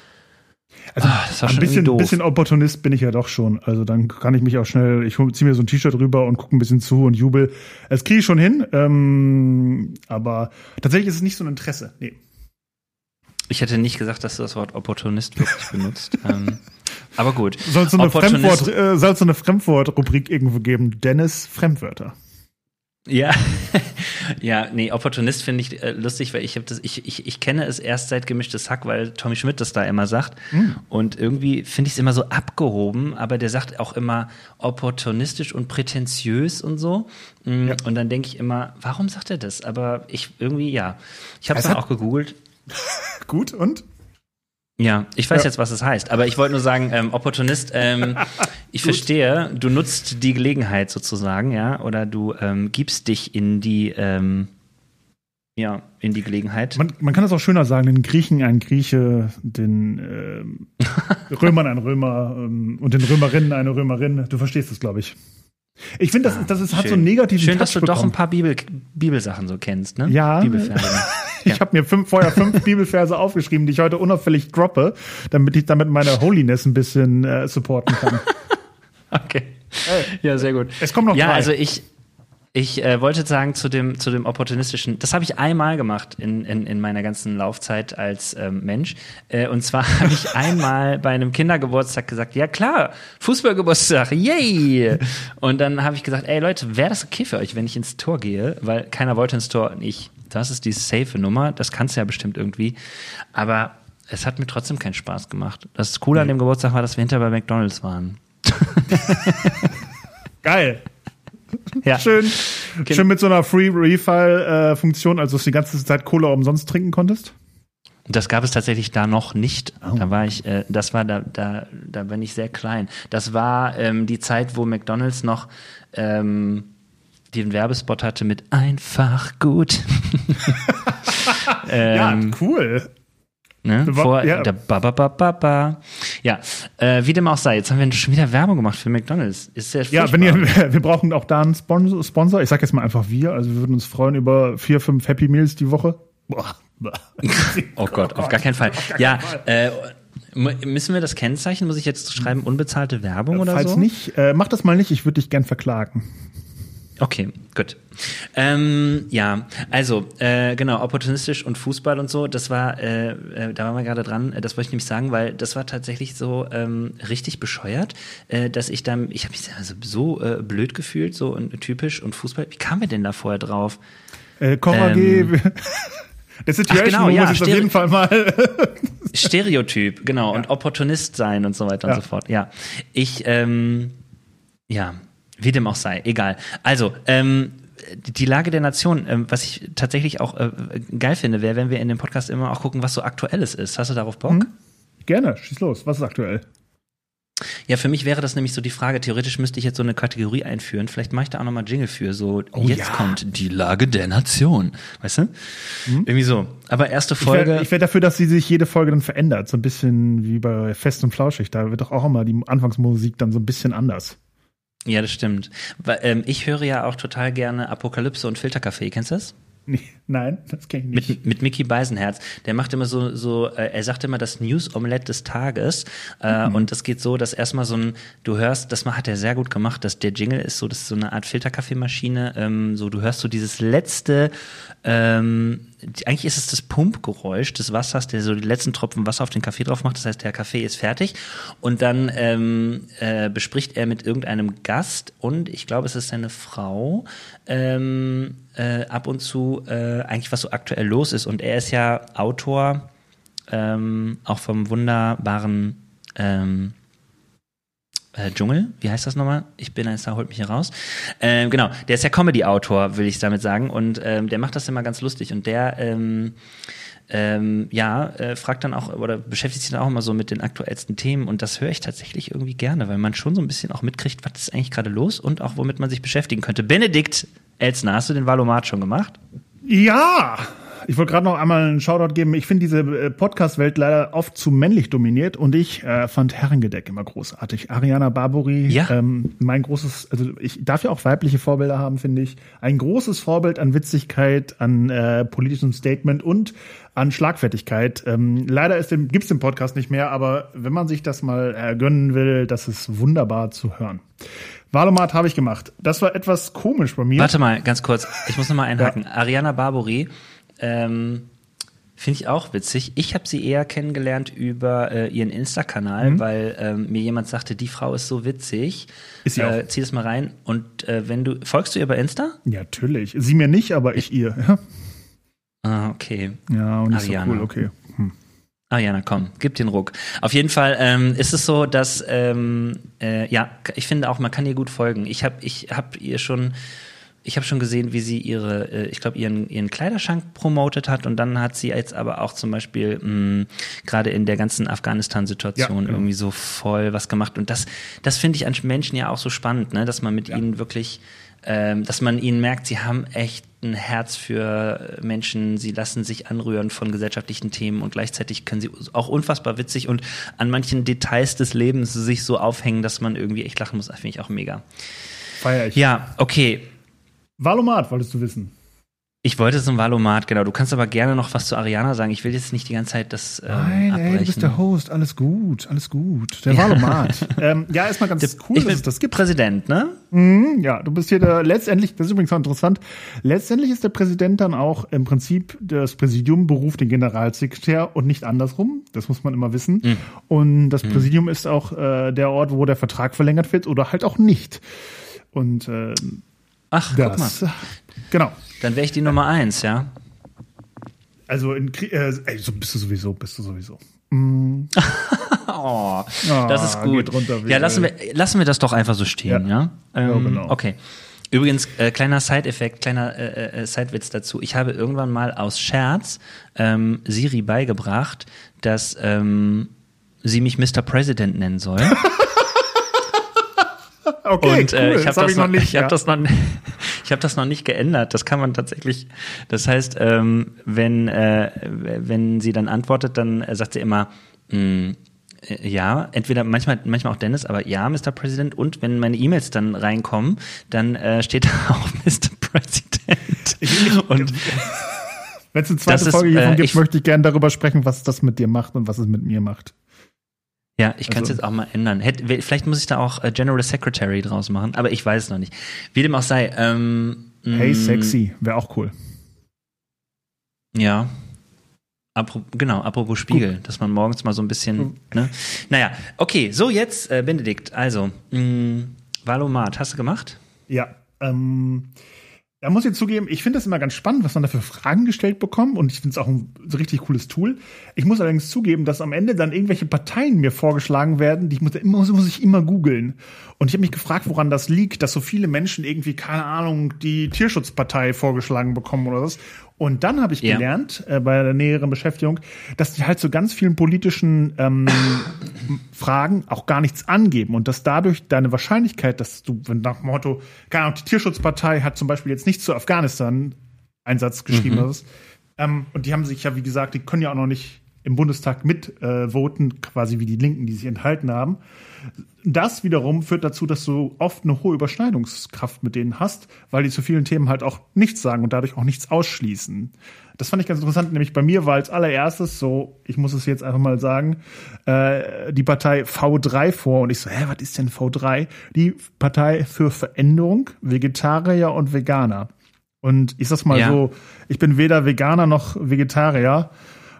Also war ein bisschen, bisschen Opportunist bin ich ja doch schon. Also dann kann ich mich auch schnell, ich ziehe mir so ein T-Shirt rüber und gucke ein bisschen zu und jubel. Das kriege ich schon hin. Ähm, aber tatsächlich ist es nicht so ein Interesse. Nee. Ich hätte nicht gesagt, dass du das Wort Opportunist wirklich benutzt. ähm, aber gut. Soll es so eine, Opportunist- Fremdwort, äh, so eine Fremdwort-Rubrik irgendwo geben? Dennis Fremdwörter. Ja, ja, nee, Opportunist finde ich äh, lustig, weil ich habe das, ich, ich, ich kenne es erst seit gemischtes Hack, weil Tommy Schmidt das da immer sagt. Und irgendwie finde ich es immer so abgehoben, aber der sagt auch immer opportunistisch und prätentiös und so. Mm, Ja. Und dann denke ich immer, warum sagt er das? Aber ich irgendwie, ja. Ich habe es dann auch gegoogelt. Gut, und? Ja, ich weiß Ja. jetzt, was es heißt. Aber ich wollte nur sagen, ähm, Opportunist, ähm, ich verstehe, du nutzt die Gelegenheit sozusagen, ja, oder du ähm, gibst dich in die, ähm, ja, in die Gelegenheit. Man, man kann das auch schöner sagen, den Griechen ein Grieche, den ähm, Römern ein Römer ähm, und den Römerinnen eine Römerin. Du verstehst es, glaube ich. Ich finde, das, das ist, hat so einen negativen Schön, Touch dass du doch ein bekommen. paar Bibel, Bibelsachen so kennst, ne? Ja. Bibelverse. Ich habe mir fünf, vorher fünf Bibelverse aufgeschrieben, die ich heute unauffällig droppe, damit ich damit meine Holiness ein bisschen äh, supporten kann. Okay. Ja, sehr gut. Es kommen noch ja, drei. also ich, ich äh, wollte sagen zu dem, zu dem opportunistischen, das habe ich einmal gemacht in, in, in meiner ganzen Laufzeit als ähm, Mensch. Äh, und zwar habe ich einmal bei einem Kindergeburtstag gesagt, ja klar, Fußballgeburtstag, yay! Und dann habe ich gesagt, ey Leute, wäre das okay für euch, wenn ich ins Tor gehe? Weil keiner wollte ins Tor und ich. Das ist die safe Nummer, das kannst du ja bestimmt irgendwie. Aber es hat mir trotzdem keinen Spaß gemacht. Das Coole an dem Geburtstag war, dass wir hinter bei McDonalds waren. Geil. Ja. Schön. Schön mit so einer Free Refill-Funktion, also dass du die ganze Zeit Cola umsonst trinken konntest. Das gab es tatsächlich da noch nicht. Oh. Da war ich, äh, das war da, da, da bin ich sehr klein. Das war ähm, die Zeit, wo McDonalds noch ähm, den Werbespot hatte mit einfach gut. Ja, ähm, cool. Ne? Vor ja. der ba, ba, ba, ba, ba. Ja, äh, wie dem auch sei. Jetzt haben wir schon wieder Werbung gemacht für McDonalds. Ist sehr Ja, wenn ihr, wir brauchen auch da einen Sponsor. Sponsor. Ich sag jetzt mal einfach wir. Also wir würden uns freuen über vier, fünf Happy Meals die Woche. Boah. Oh Gott, auf gar keinen Fall. Ja, äh, m- müssen wir das kennzeichnen? Muss ich jetzt schreiben unbezahlte Werbung oder Falls so? nicht, äh, mach das mal nicht. Ich würde dich gern verklagen. Okay, gut. Ähm, ja, also äh, genau, opportunistisch und Fußball und so, das war, äh, äh, da waren wir gerade dran, äh, das wollte ich nämlich sagen, weil das war tatsächlich so ähm, richtig bescheuert, äh, dass ich dann, ich habe mich also so äh, blöd gefühlt, so und, typisch und Fußball, wie kamen wir denn da vorher drauf? Äh, Koch ähm, Der Situation Ach genau, ja, ist auf jeden Fall mal. Stereotyp, genau, ja. und Opportunist sein und so weiter ja. und so fort. Ja. Ich, ähm, ja, wie dem auch sei, egal. Also, ähm, die Lage der Nation, ähm, was ich tatsächlich auch äh, geil finde, wäre, wenn wir in dem Podcast immer auch gucken, was so aktuelles ist. Hast du darauf Bock? Mhm. Gerne, schieß los. Was ist aktuell? Ja, für mich wäre das nämlich so die Frage, theoretisch müsste ich jetzt so eine Kategorie einführen. Vielleicht mache ich da auch nochmal Jingle für. So, oh, jetzt ja. kommt die Lage der Nation. Weißt du? Mhm. Irgendwie so. Aber erste Folge. Ich wäre wär dafür, dass sie sich jede Folge dann verändert. So ein bisschen wie bei Fest und Flauschig. Da wird doch auch immer die Anfangsmusik dann so ein bisschen anders. Ja, das stimmt. Ähm, ich höre ja auch total gerne Apokalypse und Filterkaffee. Kennst du das? Nein, das kenne ich nicht. Mit, mit Mickey Beisenherz. Der macht immer so, so äh, er sagt immer das News-Omelette des Tages. Äh, mhm. Und das geht so, dass erstmal so ein, du hörst, das hat er sehr gut gemacht, dass der Jingle ist so, das ist so eine Art Filterkaffeemaschine. Ähm, so, du hörst so dieses letzte ähm, eigentlich ist es das Pumpgeräusch des Wassers, der so die letzten Tropfen Wasser auf den Kaffee drauf macht. Das heißt, der Kaffee ist fertig. Und dann ähm, äh, bespricht er mit irgendeinem Gast und ich glaube, es ist seine Frau ähm, äh, ab und zu äh, eigentlich, was so aktuell los ist. Und er ist ja Autor ähm, auch vom wunderbaren ähm, äh, Dschungel, wie heißt das nochmal? Ich bin ein Star, holt mich hier raus. Ähm, genau, der ist ja Comedy-Autor, will ich damit sagen. Und ähm, der macht das immer ganz lustig. Und der, ähm, ähm, ja, äh, fragt dann auch oder beschäftigt sich dann auch immer so mit den aktuellsten Themen. Und das höre ich tatsächlich irgendwie gerne, weil man schon so ein bisschen auch mitkriegt, was ist eigentlich gerade los und auch womit man sich beschäftigen könnte. Benedikt Elsner, hast du den Valomat schon gemacht? Ja, ich wollte gerade noch einmal einen Shoutout geben. Ich finde diese äh, Podcast-Welt leider oft zu männlich dominiert und ich äh, fand Herrengedeck immer großartig. Ariana Barbori, ja. ähm, mein großes, also ich darf ja auch weibliche Vorbilder haben, finde ich. Ein großes Vorbild an Witzigkeit, an äh, politischem Statement und an Schlagfertigkeit. Ähm, leider ist dem, gibt's den Podcast nicht mehr, aber wenn man sich das mal äh, gönnen will, das ist wunderbar zu hören. Valomat habe ich gemacht. Das war etwas komisch bei mir. Warte mal, ganz kurz. Ich muss noch mal einhaken. Ja. Ariana Barbori ähm, Finde ich auch witzig. Ich habe sie eher kennengelernt über äh, ihren Insta-Kanal, mhm. weil ähm, mir jemand sagte, die Frau ist so witzig. Ist sie äh, auch. Zieh das mal rein. Und äh, wenn du, folgst du ihr bei Insta? Ja, natürlich. Sie mir nicht, aber ich ihr. Ja. Ah, okay. Ja, und ist so cool, okay. Hm. Ariana, komm, gib den Ruck. Auf jeden Fall ähm, ist es so, dass, ähm, äh, ja, ich finde auch, man kann ihr gut folgen. Ich habe ich hab ihr schon ich habe schon gesehen, wie sie ihre, äh, ich glaube, ihren, ihren Kleiderschrank promotet hat und dann hat sie jetzt aber auch zum Beispiel mm, gerade in der ganzen Afghanistan-Situation ja, genau. irgendwie so voll was gemacht. Und das, das finde ich an Menschen ja auch so spannend, ne? dass man mit ja. ihnen wirklich, ähm, dass man ihnen merkt, sie haben echt ein Herz für Menschen, sie lassen sich anrühren von gesellschaftlichen Themen und gleichzeitig können sie auch unfassbar witzig und an manchen Details des Lebens sich so aufhängen, dass man irgendwie echt lachen muss. Das finde ich auch mega. Feier ich. Ja, okay. Valomat wolltest du wissen. Ich wollte zum Valomat, genau. Du kannst aber gerne noch was zu Ariana sagen. Ich will jetzt nicht die ganze Zeit das. Ähm, Nein, abbrechen. ey, du bist der Host. Alles gut, alles gut. Der Valomat. ähm, ja, erstmal ganz der, cool, dass es das gibt. Präsident, ne? Mhm, ja, du bist hier der letztendlich, das ist übrigens auch interessant. Letztendlich ist der Präsident dann auch im Prinzip das Präsidium beruft den Generalsekretär und nicht andersrum. Das muss man immer wissen. Mhm. Und das mhm. Präsidium ist auch äh, der Ort, wo der Vertrag verlängert wird oder halt auch nicht. Und äh, Ach, das, guck mal. Genau. Dann wäre ich die Nummer eins, ja. Also in äh, ey, so bist du sowieso, bist du sowieso. Mm. oh, das ist ah, gut. Runter, ja, lassen wir, lassen wir das doch einfach so stehen, ja? ja? Ähm, ja genau. Okay. Übrigens, äh, kleiner Side-Effekt, kleiner äh, äh, Sidewitz dazu. Ich habe irgendwann mal aus Scherz ähm, Siri beigebracht, dass ähm, sie mich Mr. President nennen soll. Okay, und äh, ich habe das, hab ich noch nicht. Ich ja. habe das noch, ich habe das noch nicht geändert. Das kann man tatsächlich. Das heißt, ähm, wenn äh, wenn sie dann antwortet, dann äh, sagt sie immer. Mh, mm, äh, ja, entweder manchmal, manchmal auch Dennis, aber ja, Mr. President. Und wenn meine E-Mails dann reinkommen, dann äh, steht da auch Mr. President. und wenn es eine zweite Folge hiervon äh, gibt, möchte ich gerne darüber sprechen, was das mit dir macht und was es mit mir macht. Ja, ich kann es also, jetzt auch mal ändern. Hätt, vielleicht muss ich da auch äh, General Secretary draus machen, aber ich weiß es noch nicht. Wie dem auch sei. Ähm, hey, mm, sexy, wäre auch cool. Ja. Apro genau, apropos Spiegel, Guck. dass man morgens mal so ein bisschen. Ne? Naja, okay, so jetzt, äh, Benedikt, also, mh, mm, Valomat, hast du gemacht? Ja. Ähm, da muss ich zugeben, ich finde das immer ganz spannend, was man da für Fragen gestellt bekommt und ich finde es auch ein richtig cooles Tool. Ich muss allerdings zugeben, dass am Ende dann irgendwelche Parteien mir vorgeschlagen werden, die ich muss, immer, muss ich immer googeln. Und ich habe mich gefragt, woran das liegt, dass so viele Menschen irgendwie, keine Ahnung, die Tierschutzpartei vorgeschlagen bekommen oder was. Und dann habe ich ja. gelernt, äh, bei der näheren Beschäftigung, dass die halt zu so ganz vielen politischen ähm, Fragen auch gar nichts angeben und dass dadurch deine Wahrscheinlichkeit, dass du, wenn nach dem Motto, keine Ahnung, die Tierschutzpartei hat zum Beispiel jetzt nicht zu Afghanistan Einsatz geschrieben mhm. ist, ähm, und die haben sich ja, wie gesagt, die können ja auch noch nicht im Bundestag mitvoten, äh, quasi wie die Linken, die sich enthalten haben. Das wiederum führt dazu, dass du oft eine hohe Überschneidungskraft mit denen hast, weil die zu vielen Themen halt auch nichts sagen und dadurch auch nichts ausschließen. Das fand ich ganz interessant, nämlich bei mir war als allererstes so, ich muss es jetzt einfach mal sagen, äh, die Partei V3 vor und ich so, hä, was ist denn V3? Die Partei für Veränderung, Vegetarier und Veganer. Und ich sag's mal ja. so, ich bin weder Veganer noch Vegetarier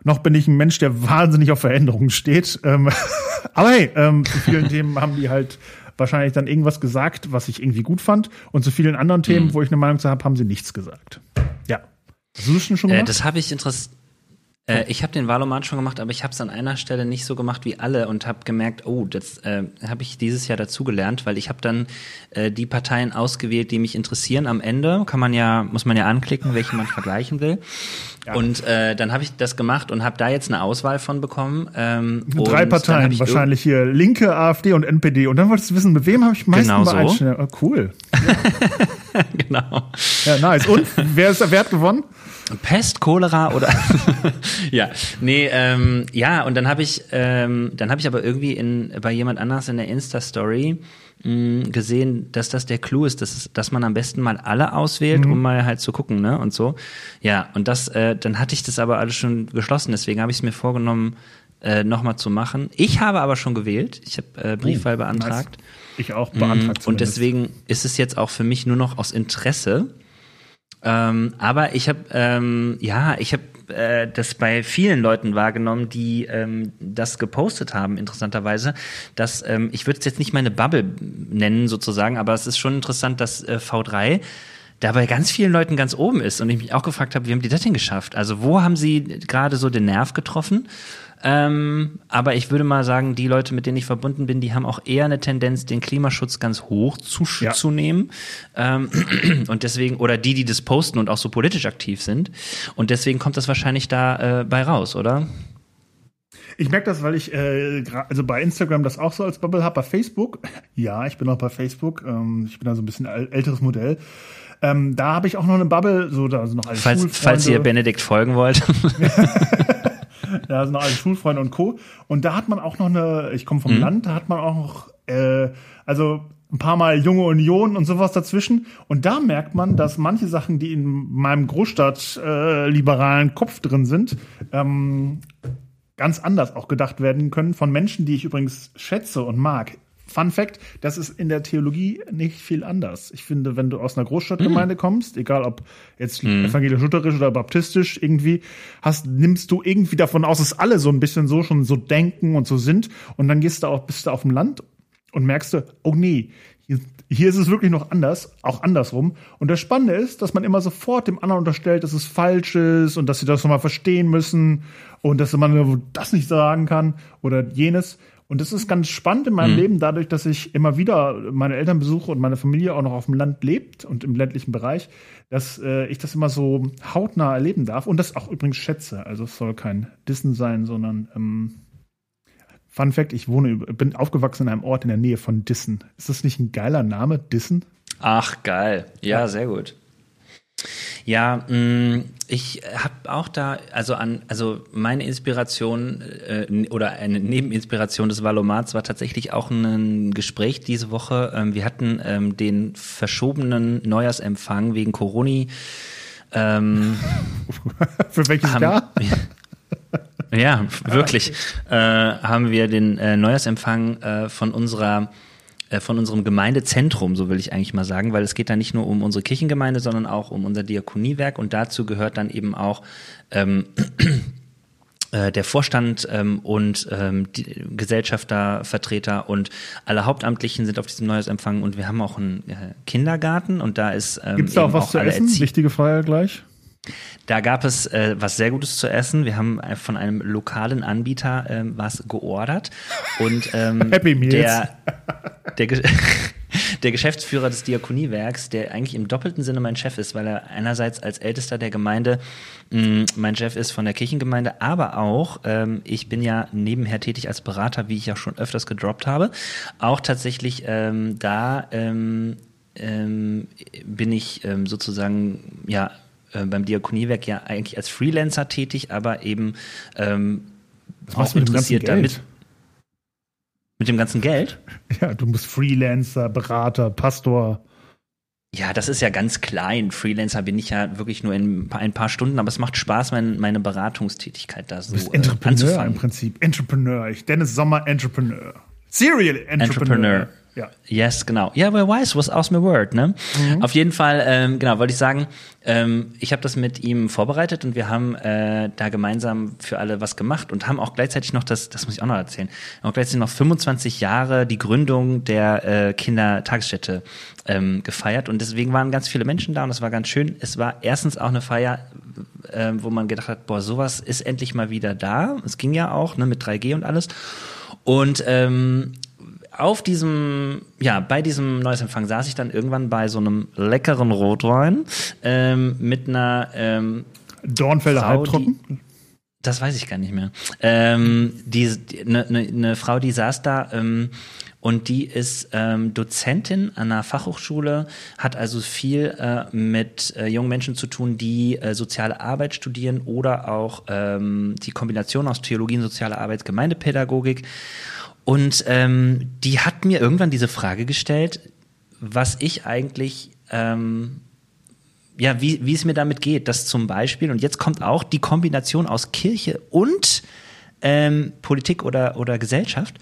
noch bin ich ein Mensch, der wahnsinnig auf Veränderungen steht. Ähm, aber hey, ähm, zu vielen Themen haben die halt wahrscheinlich dann irgendwas gesagt, was ich irgendwie gut fand. Und zu vielen anderen Themen, mhm. wo ich eine Meinung zu habe, haben sie nichts gesagt. Ja. Hast du das schon äh, gemacht? Äh, das habe ich interessiert. Äh, ich habe den Valomat schon gemacht, aber ich habe es an einer Stelle nicht so gemacht wie alle und habe gemerkt, oh, das äh, habe ich dieses Jahr dazugelernt, weil ich habe dann äh, die Parteien ausgewählt, die mich interessieren. Am Ende kann man ja, muss man ja anklicken, welche man vergleichen will. Ja. Und äh, dann habe ich das gemacht und habe da jetzt eine Auswahl von bekommen. Ähm, Drei Parteien, wahrscheinlich hier Linke, AfD und NPD. Und dann wolltest du wissen, mit wem habe ich meistens genau so. Oh, cool. Ja. genau. Ja, nice. Und wer, ist, wer hat gewonnen? Pest, Cholera oder ja, nee, ähm, ja, und dann habe ich, ähm, dann habe ich aber irgendwie in bei jemand anders in der Insta-Story mh, gesehen, dass das der Clou ist, dass, dass man am besten mal alle auswählt, mhm. um mal halt zu gucken, ne? Und so. Ja, und das, äh, dann hatte ich das aber alles schon geschlossen, deswegen habe ich es mir vorgenommen, äh, nochmal zu machen. Ich habe aber schon gewählt. Ich habe äh, Briefwahl oh, beantragt. Nice. Ich auch beantragt. Mm, und deswegen ist es jetzt auch für mich nur noch aus Interesse ähm, aber ich habe, ähm, ja, ich habe äh, das bei vielen Leuten wahrgenommen, die ähm, das gepostet haben, interessanterweise, dass ähm, ich würde es jetzt nicht meine Bubble nennen sozusagen, aber es ist schon interessant, dass äh, V3 da bei ganz vielen Leuten ganz oben ist und ich mich auch gefragt habe, wie haben die das denn geschafft? Also wo haben sie gerade so den Nerv getroffen? Ähm, aber ich würde mal sagen, die Leute, mit denen ich verbunden bin, die haben auch eher eine Tendenz, den Klimaschutz ganz hoch zu, ja. zu nehmen. Ähm, und deswegen, oder die, die das posten und auch so politisch aktiv sind. Und deswegen kommt das wahrscheinlich da äh, bei raus, oder? Ich merke das, weil ich äh, also bei Instagram das auch so als Bubble habe. Bei Facebook, ja, ich bin auch bei Facebook. Ähm, ich bin da so ein bisschen älteres Modell. Ähm, da habe ich auch noch eine Bubble, so da also noch als falls, falls ihr Benedikt folgen wollt. da sind noch alle Schulfreunde und Co. Und da hat man auch noch eine, ich komme vom mhm. Land, da hat man auch noch, äh, also ein paar Mal junge Union und sowas dazwischen. Und da merkt man, dass manche Sachen, die in meinem Großstadt-liberalen äh, Kopf drin sind, ähm, ganz anders auch gedacht werden können von Menschen, die ich übrigens schätze und mag. Fun Fact, das ist in der Theologie nicht viel anders. Ich finde, wenn du aus einer Großstadtgemeinde mhm. kommst, egal ob jetzt mhm. evangelisch-lutherisch oder baptistisch irgendwie, hast, nimmst du irgendwie davon aus, dass alle so ein bisschen so schon so denken und so sind. Und dann gehst du auch, bist du auf dem Land und merkst du, oh nee, hier, hier ist es wirklich noch anders, auch andersrum. Und das Spannende ist, dass man immer sofort dem anderen unterstellt, dass es falsch ist und dass sie das nochmal verstehen müssen und dass man das nicht sagen kann oder jenes. Und das ist ganz spannend in meinem mhm. Leben, dadurch, dass ich immer wieder meine Eltern besuche und meine Familie auch noch auf dem Land lebt und im ländlichen Bereich, dass äh, ich das immer so hautnah erleben darf und das auch übrigens schätze. Also es soll kein Dissen sein, sondern ähm, Fun Fact, ich wohne, bin aufgewachsen in einem Ort in der Nähe von Dissen. Ist das nicht ein geiler Name, Dissen? Ach, geil. Ja, ja. sehr gut. Ja, mm, ich habe auch da, also an, also meine Inspiration äh, oder eine Nebeninspiration des Valomats war tatsächlich auch ein Gespräch diese Woche. Ähm, wir hatten ähm, den verschobenen Neujahrsempfang wegen Corona. Ähm, Für welches haben, Jahr? Ja, wirklich. äh, haben wir den äh, Neujahrsempfang äh, von unserer von unserem Gemeindezentrum, so will ich eigentlich mal sagen, weil es geht da nicht nur um unsere Kirchengemeinde, sondern auch um unser Diakoniewerk und dazu gehört dann eben auch ähm, äh, der Vorstand ähm, und ähm, die Gesellschafter, Vertreter und alle Hauptamtlichen sind auf diesem Neujahrsempfang und wir haben auch einen äh, Kindergarten und da ist ähm, Gibt's da auch was auch zu essen? Erzie Wichtige Frage gleich. Da gab es äh, was sehr Gutes zu essen. Wir haben äh, von einem lokalen Anbieter äh, was geordert. Und ähm, Happy Meals. der, der, der Geschäftsführer des Diakoniewerks, der eigentlich im doppelten Sinne mein Chef ist, weil er einerseits als Ältester der Gemeinde mh, mm, mein Chef ist von der Kirchengemeinde, aber auch, ähm, ich bin ja nebenher tätig als Berater, wie ich ja schon öfters gedroppt habe, auch tatsächlich ähm, da ähm, ähm, bin ich ähm, sozusagen ja äh, beim Diakoniewerk ja eigentlich als Freelancer tätig, aber eben ähm, auch interessiert damit. Mit dem ganzen Geld? Ja, du bist Freelancer, Berater, Pastor. Ja, das ist ja ganz klein. Freelancer bin ich ja wirklich nur in ein paar Stunden, aber es macht Spaß, mein, meine Beratungstätigkeit da so du bist Entrepreneur äh, anzufangen. im Prinzip. Entrepreneur. Ich Dennis Sommer Entrepreneur. Serial Entrepreneur. Entrepreneur. Ja. Yes, genau. Ja, wer weiß, was aus mir word, ne? Mhm. Auf jeden Fall, ähm, genau, wollte ich sagen, ähm, ich habe das mit ihm vorbereitet und wir haben äh, da gemeinsam für alle was gemacht und haben auch gleichzeitig noch das, das muss ich auch noch erzählen, auch gleichzeitig noch 25 Jahre die Gründung der äh, Kindertagesstätte ähm, gefeiert und deswegen waren ganz viele Menschen da und das war ganz schön. Es war erstens auch eine Feier, äh, wo man gedacht hat, boah, sowas ist endlich mal wieder da. Es ging ja auch, ne, mit 3G und alles. Und ähm, auf diesem, ja, bei diesem Neusempfang saß ich dann irgendwann bei so einem leckeren Rotwein ähm, mit einer ähm, Dornfelder Frau, Halbtrocken? Die, das weiß ich gar nicht mehr. Ähm, die, eine ne, ne Frau, die saß da ähm, und die ist ähm, Dozentin an einer Fachhochschule, hat also viel äh, mit äh, jungen Menschen zu tun, die äh, soziale Arbeit studieren oder auch ähm, die Kombination aus Theologie und soziale Arbeit, Gemeindepädagogik. Und ähm, die hat mir irgendwann diese Frage gestellt, was ich eigentlich, ähm, ja, wie, wie es mir damit geht, dass zum Beispiel, und jetzt kommt auch die Kombination aus Kirche und ähm, Politik oder, oder Gesellschaft,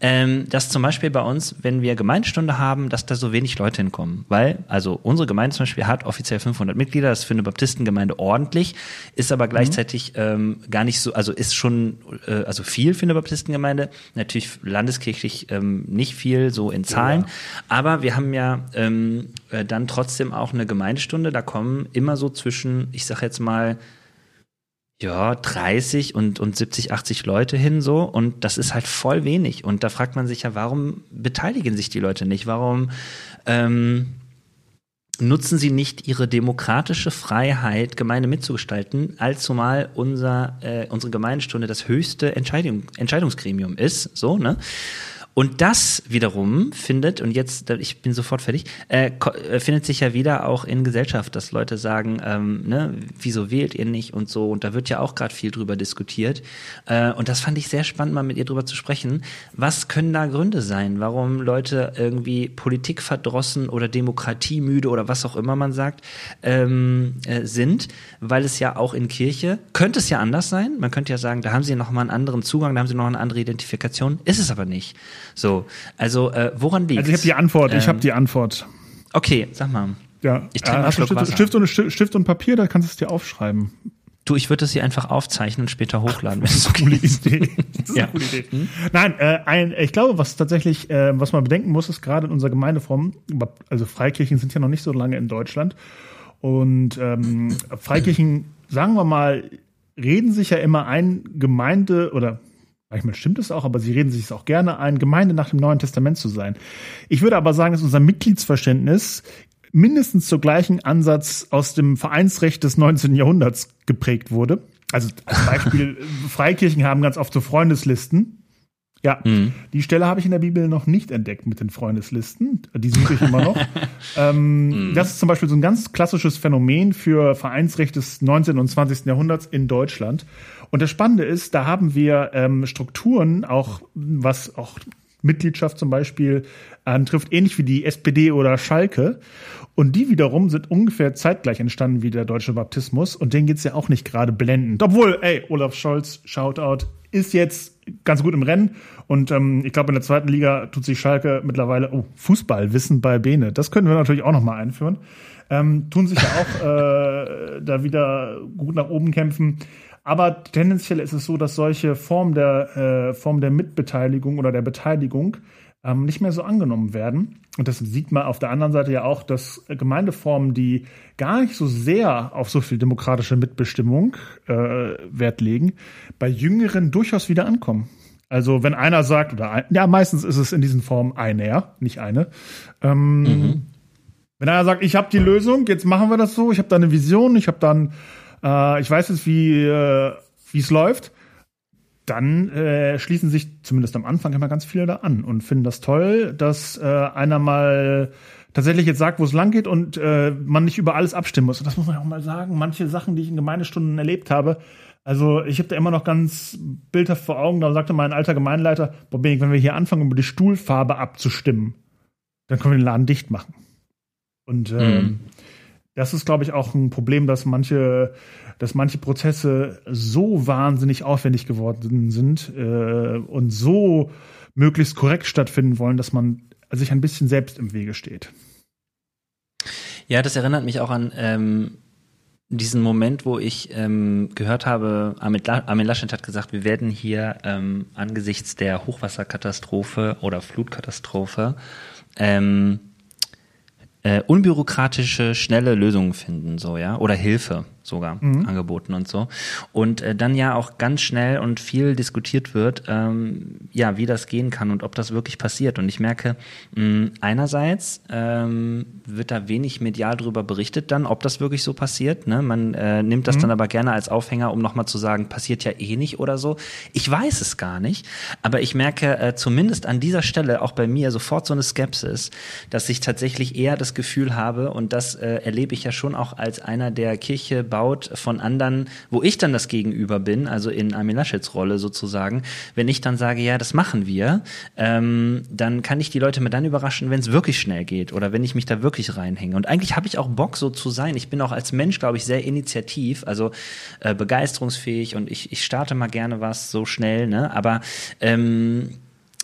ähm, dass zum Beispiel bei uns, wenn wir Gemeindestunde haben, dass da so wenig Leute hinkommen. Weil, also unsere Gemeinde zum Beispiel hat offiziell 500 Mitglieder, das ist für eine Baptistengemeinde ordentlich, ist aber gleichzeitig mhm. ähm, gar nicht so, also ist schon, äh, also viel für eine Baptistengemeinde, natürlich landeskirchlich ähm, nicht viel, so in Zahlen, ja. aber wir haben ja ähm, äh, dann trotzdem auch eine Gemeindestunde, da kommen immer so zwischen, ich sag jetzt mal, ja, 30 und, und 70, 80 Leute hin so und das ist halt voll wenig. Und da fragt man sich ja, warum beteiligen sich die Leute nicht? Warum ähm, nutzen sie nicht ihre demokratische Freiheit, Gemeinde mitzugestalten, allzumal unser, äh, unsere Gemeindestunde das höchste Entscheidung, Entscheidungsgremium ist, so, ne? Und das wiederum findet, und jetzt, ich bin sofort fertig, äh, äh, findet sich ja wieder auch in Gesellschaft, dass Leute sagen, ähm, ne, wieso wählt ihr nicht und so. Und da wird ja auch gerade viel drüber diskutiert. Äh, und das fand ich sehr spannend, mal mit ihr drüber zu sprechen. Was können da Gründe sein, warum Leute irgendwie Politik verdrossen oder demokratiemüde oder was auch immer man sagt, ähm, äh, sind? Weil es ja auch in Kirche, könnte es ja anders sein. Man könnte ja sagen, da haben sie noch mal einen anderen Zugang, da haben sie noch eine andere Identifikation. Ist es aber nicht. So, also äh, woran liegt Also ich habe die Antwort, ähm, ich habe die Antwort. Okay, sag mal. Ja, ich trinke äh, hast du Stift, Stift, und, Stift und Papier, da kannst du es dir aufschreiben. Du, ich würde das hier einfach aufzeichnen und später hochladen. Das ist eine coole Idee. Das ist ja. eine coole Idee. Hm? Nein, äh, ein, ich glaube, was tatsächlich, äh, was man bedenken muss, ist gerade in unserer Gemeindeform, also Freikirchen sind ja noch nicht so lange in Deutschland. Und ähm, Freikirchen, sagen wir mal, reden sich ja immer ein Gemeinde oder Manchmal stimmt es auch, aber sie reden sich es auch gerne ein, Gemeinde nach dem Neuen Testament zu sein. Ich würde aber sagen, dass unser Mitgliedsverständnis mindestens zur gleichen Ansatz aus dem Vereinsrecht des 19. Jahrhunderts geprägt wurde. Also als Beispiel, Freikirchen haben ganz oft so Freundeslisten. Ja, mhm. die Stelle habe ich in der Bibel noch nicht entdeckt mit den Freundeslisten. Die suche ich immer noch. ähm, mhm. Das ist zum Beispiel so ein ganz klassisches Phänomen für Vereinsrecht des 19. und 20. Jahrhunderts in Deutschland. Und das Spannende ist, da haben wir ähm, Strukturen, auch was auch Mitgliedschaft zum Beispiel antrifft, ähnlich wie die SPD oder Schalke. Und die wiederum sind ungefähr zeitgleich entstanden wie der deutsche Baptismus. Und denen geht's ja auch nicht gerade blendend. Obwohl, ey, Olaf Scholz, Shoutout, ist jetzt ganz gut im Rennen. Und ähm, ich glaube, in der zweiten Liga tut sich Schalke mittlerweile, oh, Fußballwissen bei Bene. Das können wir natürlich auch nochmal einführen. Ähm, tun sich ja auch äh, da wieder gut nach oben kämpfen. Aber tendenziell ist es so, dass solche Formen der, äh, Form der Mitbeteiligung oder der Beteiligung ähm, nicht mehr so angenommen werden. Und das sieht man auf der anderen Seite ja auch, dass Gemeindeformen, die gar nicht so sehr auf so viel demokratische Mitbestimmung äh, Wert legen, bei Jüngeren durchaus wieder ankommen. Also wenn einer sagt, oder ein, ja, meistens ist es in diesen Formen einer, nicht eine. Ähm, mhm. Wenn einer sagt, ich habe die Lösung, jetzt machen wir das so, ich habe da eine Vision, ich habe dann äh, ich weiß jetzt, wie äh, es läuft, dann äh, schließen sich zumindest am Anfang immer ganz viele da an und finden das toll, dass äh, einer mal tatsächlich jetzt sagt, wo es lang geht und äh, man nicht über alles abstimmen muss. Und das muss man auch mal sagen. Manche Sachen, die ich in Gemeindestunden erlebt habe, also ich habe da immer noch ganz bildhaft vor Augen, da sagte mein alter Gemeindeleiter, Boah, wenn wir hier anfangen, über die Stuhlfarbe abzustimmen, dann können wir den Laden dicht machen. Und ähm, mhm das ist, glaube ich, auch ein Problem, dass manche, dass manche Prozesse so wahnsinnig aufwendig geworden sind äh, und so möglichst korrekt stattfinden wollen, dass man sich ein bisschen selbst im Wege steht. Ja, das erinnert mich auch an ähm, diesen Moment, wo ich ähm, gehört habe, Armin Laschet hat gesagt, wir werden hier ähm, angesichts der Hochwasserkatastrophe oder Flutkatastrophe ähm, äh, unbürokratische, schnelle Lösungen finden, so, ja, oder Hilfe sogar mhm. angeboten und so. Und äh, dann ja auch ganz schnell und viel diskutiert wird, ähm, ja, wie das gehen kann und ob das wirklich passiert. Und ich merke, mh, einerseits ähm, wird da wenig medial drüber berichtet dann, ob das wirklich so passiert. Ne? Man äh, nimmt das mhm. dann aber gerne als Aufhänger, um nochmal zu sagen, passiert ja eh nicht oder so. Ich weiß es gar nicht, aber ich merke äh, zumindest an dieser Stelle auch bei mir sofort so eine Skepsis, dass ich tatsächlich eher das Gefühl habe, und das äh, erlebe ich ja schon auch als einer der Kirche gebaut von anderen, wo ich dann das Gegenüber bin, also in Armin Laschets Rolle sozusagen. Wenn ich dann sage, ja, das machen wir, ähm, dann kann ich die Leute mir dann überraschen, wenn es wirklich schnell geht oder wenn ich mich da wirklich reinhänge. Und eigentlich habe ich auch Bock, so zu sein. Ich bin auch als Mensch, glaube ich, sehr initiativ, also äh, begeisterungsfähig und ich, ich starte mal gerne was so schnell, ne? Aber ähm,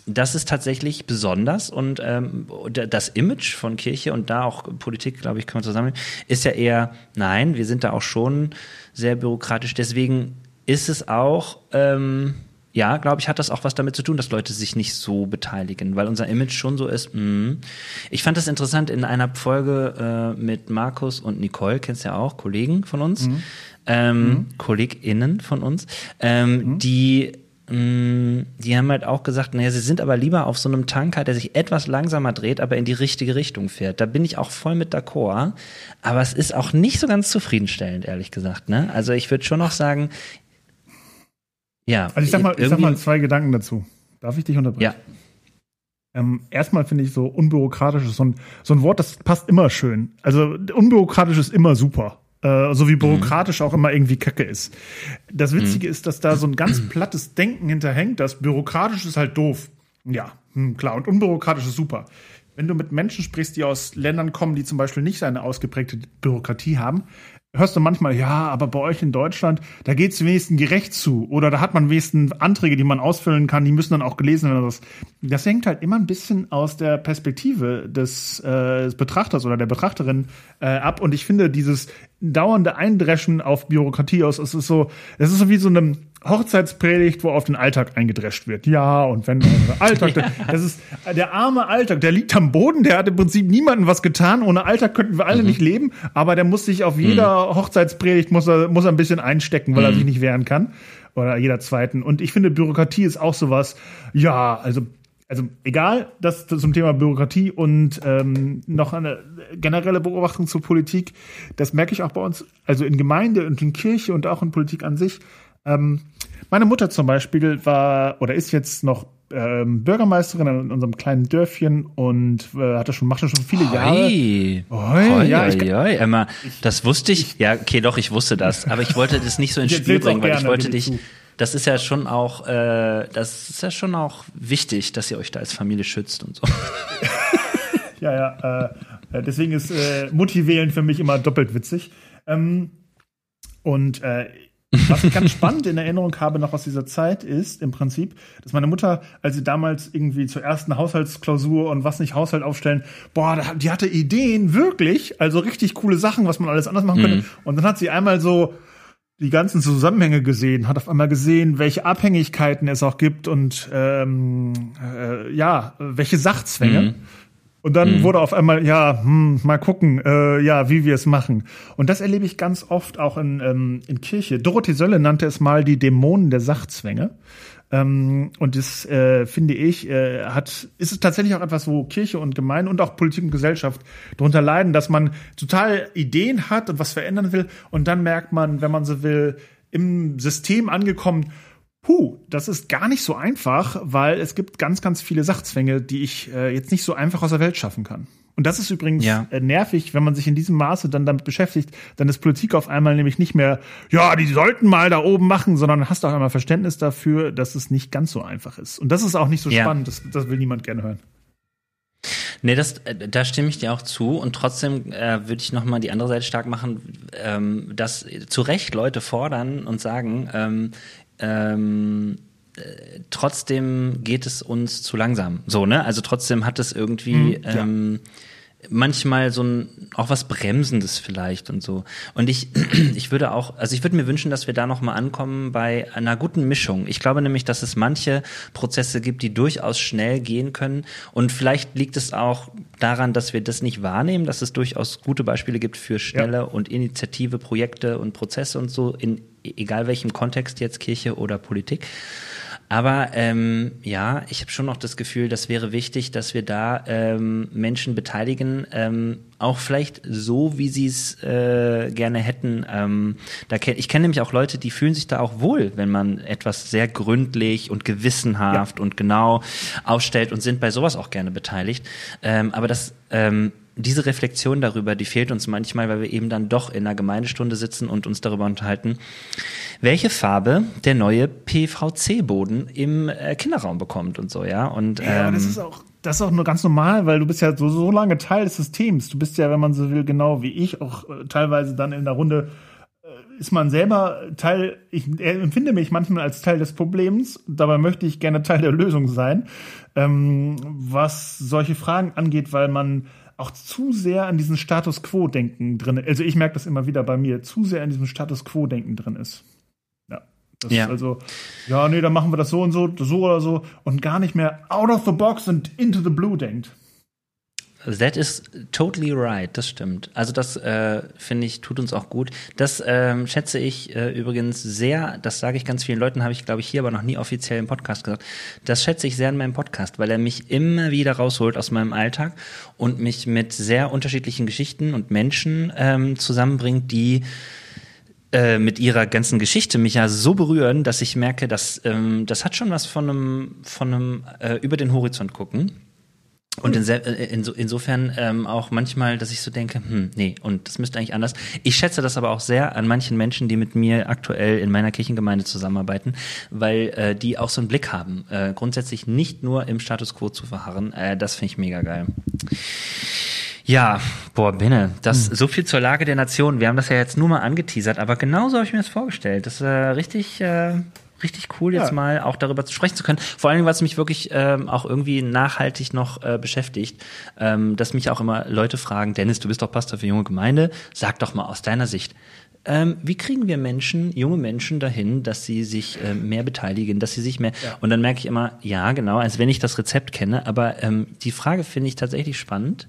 das ist tatsächlich besonders und ähm, das Image von Kirche und da auch Politik, glaube ich, können wir zusammen, ist ja eher, nein, wir sind da auch schon sehr bürokratisch. Deswegen ist es auch, ähm, ja, glaube ich, hat das auch was damit zu tun, dass Leute sich nicht so beteiligen, weil unser Image schon so ist. Mh. Ich fand das interessant in einer Folge äh, mit Markus und Nicole, kennst du ja auch, Kollegen von uns, mhm. Ähm, mhm. KollegInnen von uns, ähm, mhm. die die haben halt auch gesagt, naja, sie sind aber lieber auf so einem Tanker, der sich etwas langsamer dreht, aber in die richtige Richtung fährt. Da bin ich auch voll mit d'accord. Aber es ist auch nicht so ganz zufriedenstellend, ehrlich gesagt. Ne? Also ich würde schon noch sagen, ja. Also ich sag mal, ich sag mal zwei Gedanken dazu. Darf ich dich unterbrechen? Ja. Ähm, erstmal finde ich so unbürokratisch so ein, so ein Wort, das passt immer schön. Also unbürokratisch ist immer super äh, so wie bürokratisch mhm. auch immer irgendwie Kacke ist. Das Witzige mhm. ist, dass da so ein ganz plattes Denken hinterhängt, dass bürokratisch ist halt doof. Ja, hm, klar. Und unbürokratisch ist super. Wenn du mit Menschen sprichst, die aus Ländern kommen, die zum Beispiel nicht eine ausgeprägte Bürokratie haben, hörst du manchmal, ja, aber bei euch in Deutschland, da geht es wenigstens gerecht zu. Oder da hat man wenigstens Anträge, die man ausfüllen kann, die müssen dann auch gelesen werden. Das, das hängt halt immer ein bisschen aus der Perspektive des, äh, des Betrachters oder der Betrachterin äh, ab. Und ich finde, dieses dauernde Eindreschen auf Bürokratie aus, es ist so, es ist so wie so eine Hochzeitspredigt, wo auf den Alltag eingedrescht wird. Ja, und wenn Alltag, ja. das ist der arme Alltag, der liegt am Boden, der hat im Prinzip niemandem was getan. Ohne Alltag könnten wir alle mhm. nicht leben, aber der muss sich auf jeder mhm. Hochzeitspredigt muss er, muss er ein bisschen einstecken, weil mhm. er sich nicht wehren kann. Oder jeder zweiten. Und ich finde, Bürokratie ist auch sowas, ja, also also egal, das zum Thema Bürokratie und ähm, noch eine generelle Beobachtung zur Politik, das merke ich auch bei uns, also in Gemeinde und in Kirche und auch in Politik an sich. Ähm, meine Mutter zum Beispiel war oder ist jetzt noch ähm, Bürgermeisterin in unserem kleinen Dörfchen und äh, hatte schon, machte schon viele Jahre. Hoi, hoi, ja, ich, hoi, Emma, das wusste ich, ich, ja, okay, doch, ich wusste das, aber ich wollte das nicht so ins Spiel bringen, weil ich wollte dich, das ist ja schon auch, äh, das ist ja schon auch wichtig, dass ihr euch da als Familie schützt und so. ja, ja. Äh, deswegen ist äh, Mutti wählen für mich immer doppelt witzig. Ähm, und äh, was ich ganz spannend in Erinnerung habe noch aus dieser Zeit ist im Prinzip, dass meine Mutter, als sie damals irgendwie zur ersten Haushaltsklausur und was nicht Haushalt aufstellen, boah, die hatte Ideen wirklich, also richtig coole Sachen, was man alles anders machen könnte. Mhm. Und dann hat sie einmal so die ganzen Zusammenhänge gesehen, hat auf einmal gesehen, welche Abhängigkeiten es auch gibt und ähm, äh, ja, welche Sachzwänge. Mhm. Und dann mhm. wurde auf einmal, ja, hm, mal gucken, äh, ja, wie wir es machen. Und das erlebe ich ganz oft auch in, ähm, in Kirche. Dorothee Sölle nannte es mal die Dämonen der Sachzwänge. Ähm, und das äh, finde ich, äh, hat, ist es tatsächlich auch etwas, wo Kirche und Gemeinde und auch Politik und Gesellschaft darunter leiden, dass man total Ideen hat und was verändern will. Und dann merkt man, wenn man so will, im System angekommen, Puh, das ist gar nicht so einfach, weil es gibt ganz, ganz viele Sachzwänge, die ich äh, jetzt nicht so einfach aus der Welt schaffen kann. Und das ist übrigens ja. äh, nervig, wenn man sich in diesem Maße dann damit beschäftigt, dann ist Politik auf einmal nämlich nicht mehr, ja, die sollten mal da oben machen, sondern hast auch einmal Verständnis dafür, dass es nicht ganz so einfach ist. Und das ist auch nicht so ja. spannend, das, das will niemand gerne hören. Nee, das, äh, da stimme ich dir auch zu. Und trotzdem äh, würde ich noch mal die andere Seite stark machen, ähm, dass zu Recht Leute fordern und sagen, ähm, ähm, äh, trotzdem geht es uns zu langsam. So, ne? Also trotzdem hat es irgendwie mhm, ja. ähm, manchmal so ein auch was Bremsendes vielleicht und so. Und ich, ich würde auch, also ich würde mir wünschen, dass wir da nochmal ankommen bei einer guten Mischung. Ich glaube nämlich, dass es manche Prozesse gibt, die durchaus schnell gehen können. Und vielleicht liegt es auch daran, dass wir das nicht wahrnehmen, dass es durchaus gute Beispiele gibt für schnelle ja. und initiative Projekte und Prozesse und so in egal welchem Kontext jetzt Kirche oder Politik. Aber ähm, ja, ich habe schon noch das Gefühl, das wäre wichtig, dass wir da ähm, Menschen beteiligen, ähm, auch vielleicht so, wie sie es äh, gerne hätten. Ähm, da kenn, ich kenne nämlich auch Leute, die fühlen sich da auch wohl, wenn man etwas sehr gründlich und gewissenhaft ja. und genau ausstellt und sind bei sowas auch gerne beteiligt. Ähm, aber das ähm, diese Reflexion darüber, die fehlt uns manchmal, weil wir eben dann doch in einer Gemeindestunde sitzen und uns darüber unterhalten, welche Farbe der neue PVC-Boden im äh, Kinderraum bekommt und so, ja. Und, ähm, ja, das ist auch das ist auch nur ganz normal, weil du bist ja so, so lange Teil des Systems. Du bist ja, wenn man so will, genau wie ich, auch äh, teilweise dann in der Runde äh, ist man selber Teil, ich empfinde mich manchmal als Teil des Problems, dabei möchte ich gerne Teil der Lösung sein, ähm, was solche Fragen angeht, weil man auch zu sehr an diesen Status Quo-Denken drin ist. Also ich merke das immer wieder bei mir, zu sehr an diesem Status Quo-Denken drin ist. Ja. Das ja. ist also, ja, nee, dann machen wir das so und so, so oder so und gar nicht mehr out of the box und into the blue denkt. That is totally right, das stimmt. Also das äh, finde ich tut uns auch gut. Das ähm, schätze ich äh, übrigens sehr. Das sage ich ganz vielen Leuten, habe ich glaube ich hier aber noch nie offiziell im Podcast gesagt. Das schätze ich sehr in meinem Podcast, weil er mich immer wieder rausholt aus meinem Alltag und mich mit sehr unterschiedlichen Geschichten und Menschen ähm, zusammenbringt, die äh, mit ihrer ganzen Geschichte mich ja so berühren, dass ich merke, dass ähm, das hat schon was von einem von einem äh, über den Horizont gucken und in, äh, in, insofern ähm, auch manchmal, dass ich so denke, hm, nee, und das müsste eigentlich anders. Ich schätze das aber auch sehr an manchen Menschen, die mit mir aktuell in meiner Kirchengemeinde zusammenarbeiten, weil äh, die auch so einen Blick haben, äh, grundsätzlich nicht nur im Status quo zu verharren. Äh, das finde ich mega geil. Ja, boah, Benne, das hm. so viel zur Lage der Nation. Wir haben das ja jetzt nur mal angeteasert, aber genauso habe ich mir das vorgestellt. Das ist äh, richtig. Äh, richtig cool, jetzt ja. mal auch darüber zu sprechen zu können. Vor allem, es mich wirklich ähm, auch irgendwie nachhaltig noch äh, beschäftigt, ähm, dass mich auch immer Leute fragen, Dennis, du bist doch Pastor für junge Gemeinde, sag doch mal aus deiner Sicht, ähm, wie kriegen wir Menschen, junge Menschen dahin, dass sie sich äh, mehr beteiligen, dass sie sich mehr. Ja. Und dann merke ich immer, ja, genau, als wenn ich das Rezept kenne. Aber ähm, die Frage finde ich tatsächlich spannend.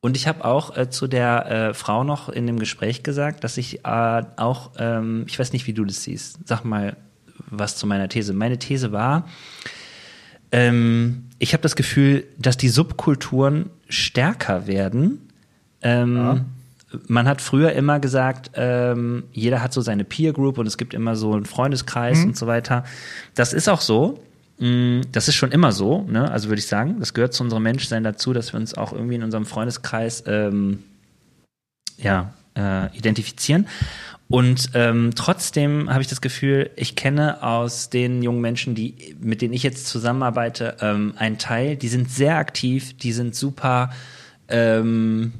Und ich habe auch äh, zu der äh, Frau noch in dem Gespräch gesagt, dass ich äh, auch, ähm, ich weiß nicht, wie du das siehst. Sag mal, was zu meiner These. Meine These war, ähm, ich habe das Gefühl, dass die Subkulturen stärker werden. Ähm, ja. Man hat früher immer gesagt, ähm, jeder hat so seine Peer Group und es gibt immer so einen Freundeskreis mhm. und so weiter. Das ist auch so. Mm, das ist schon immer so, ne? also würde ich sagen. Das gehört zu unserem Menschsein dazu, dass wir uns auch irgendwie in unserem Freundeskreis ähm, ja, äh, identifizieren. Und ähm, trotzdem habe ich das Gefühl, ich kenne aus den jungen Menschen, die mit denen ich jetzt zusammenarbeite, ähm, einen Teil, die sind sehr aktiv, die sind super, ähm,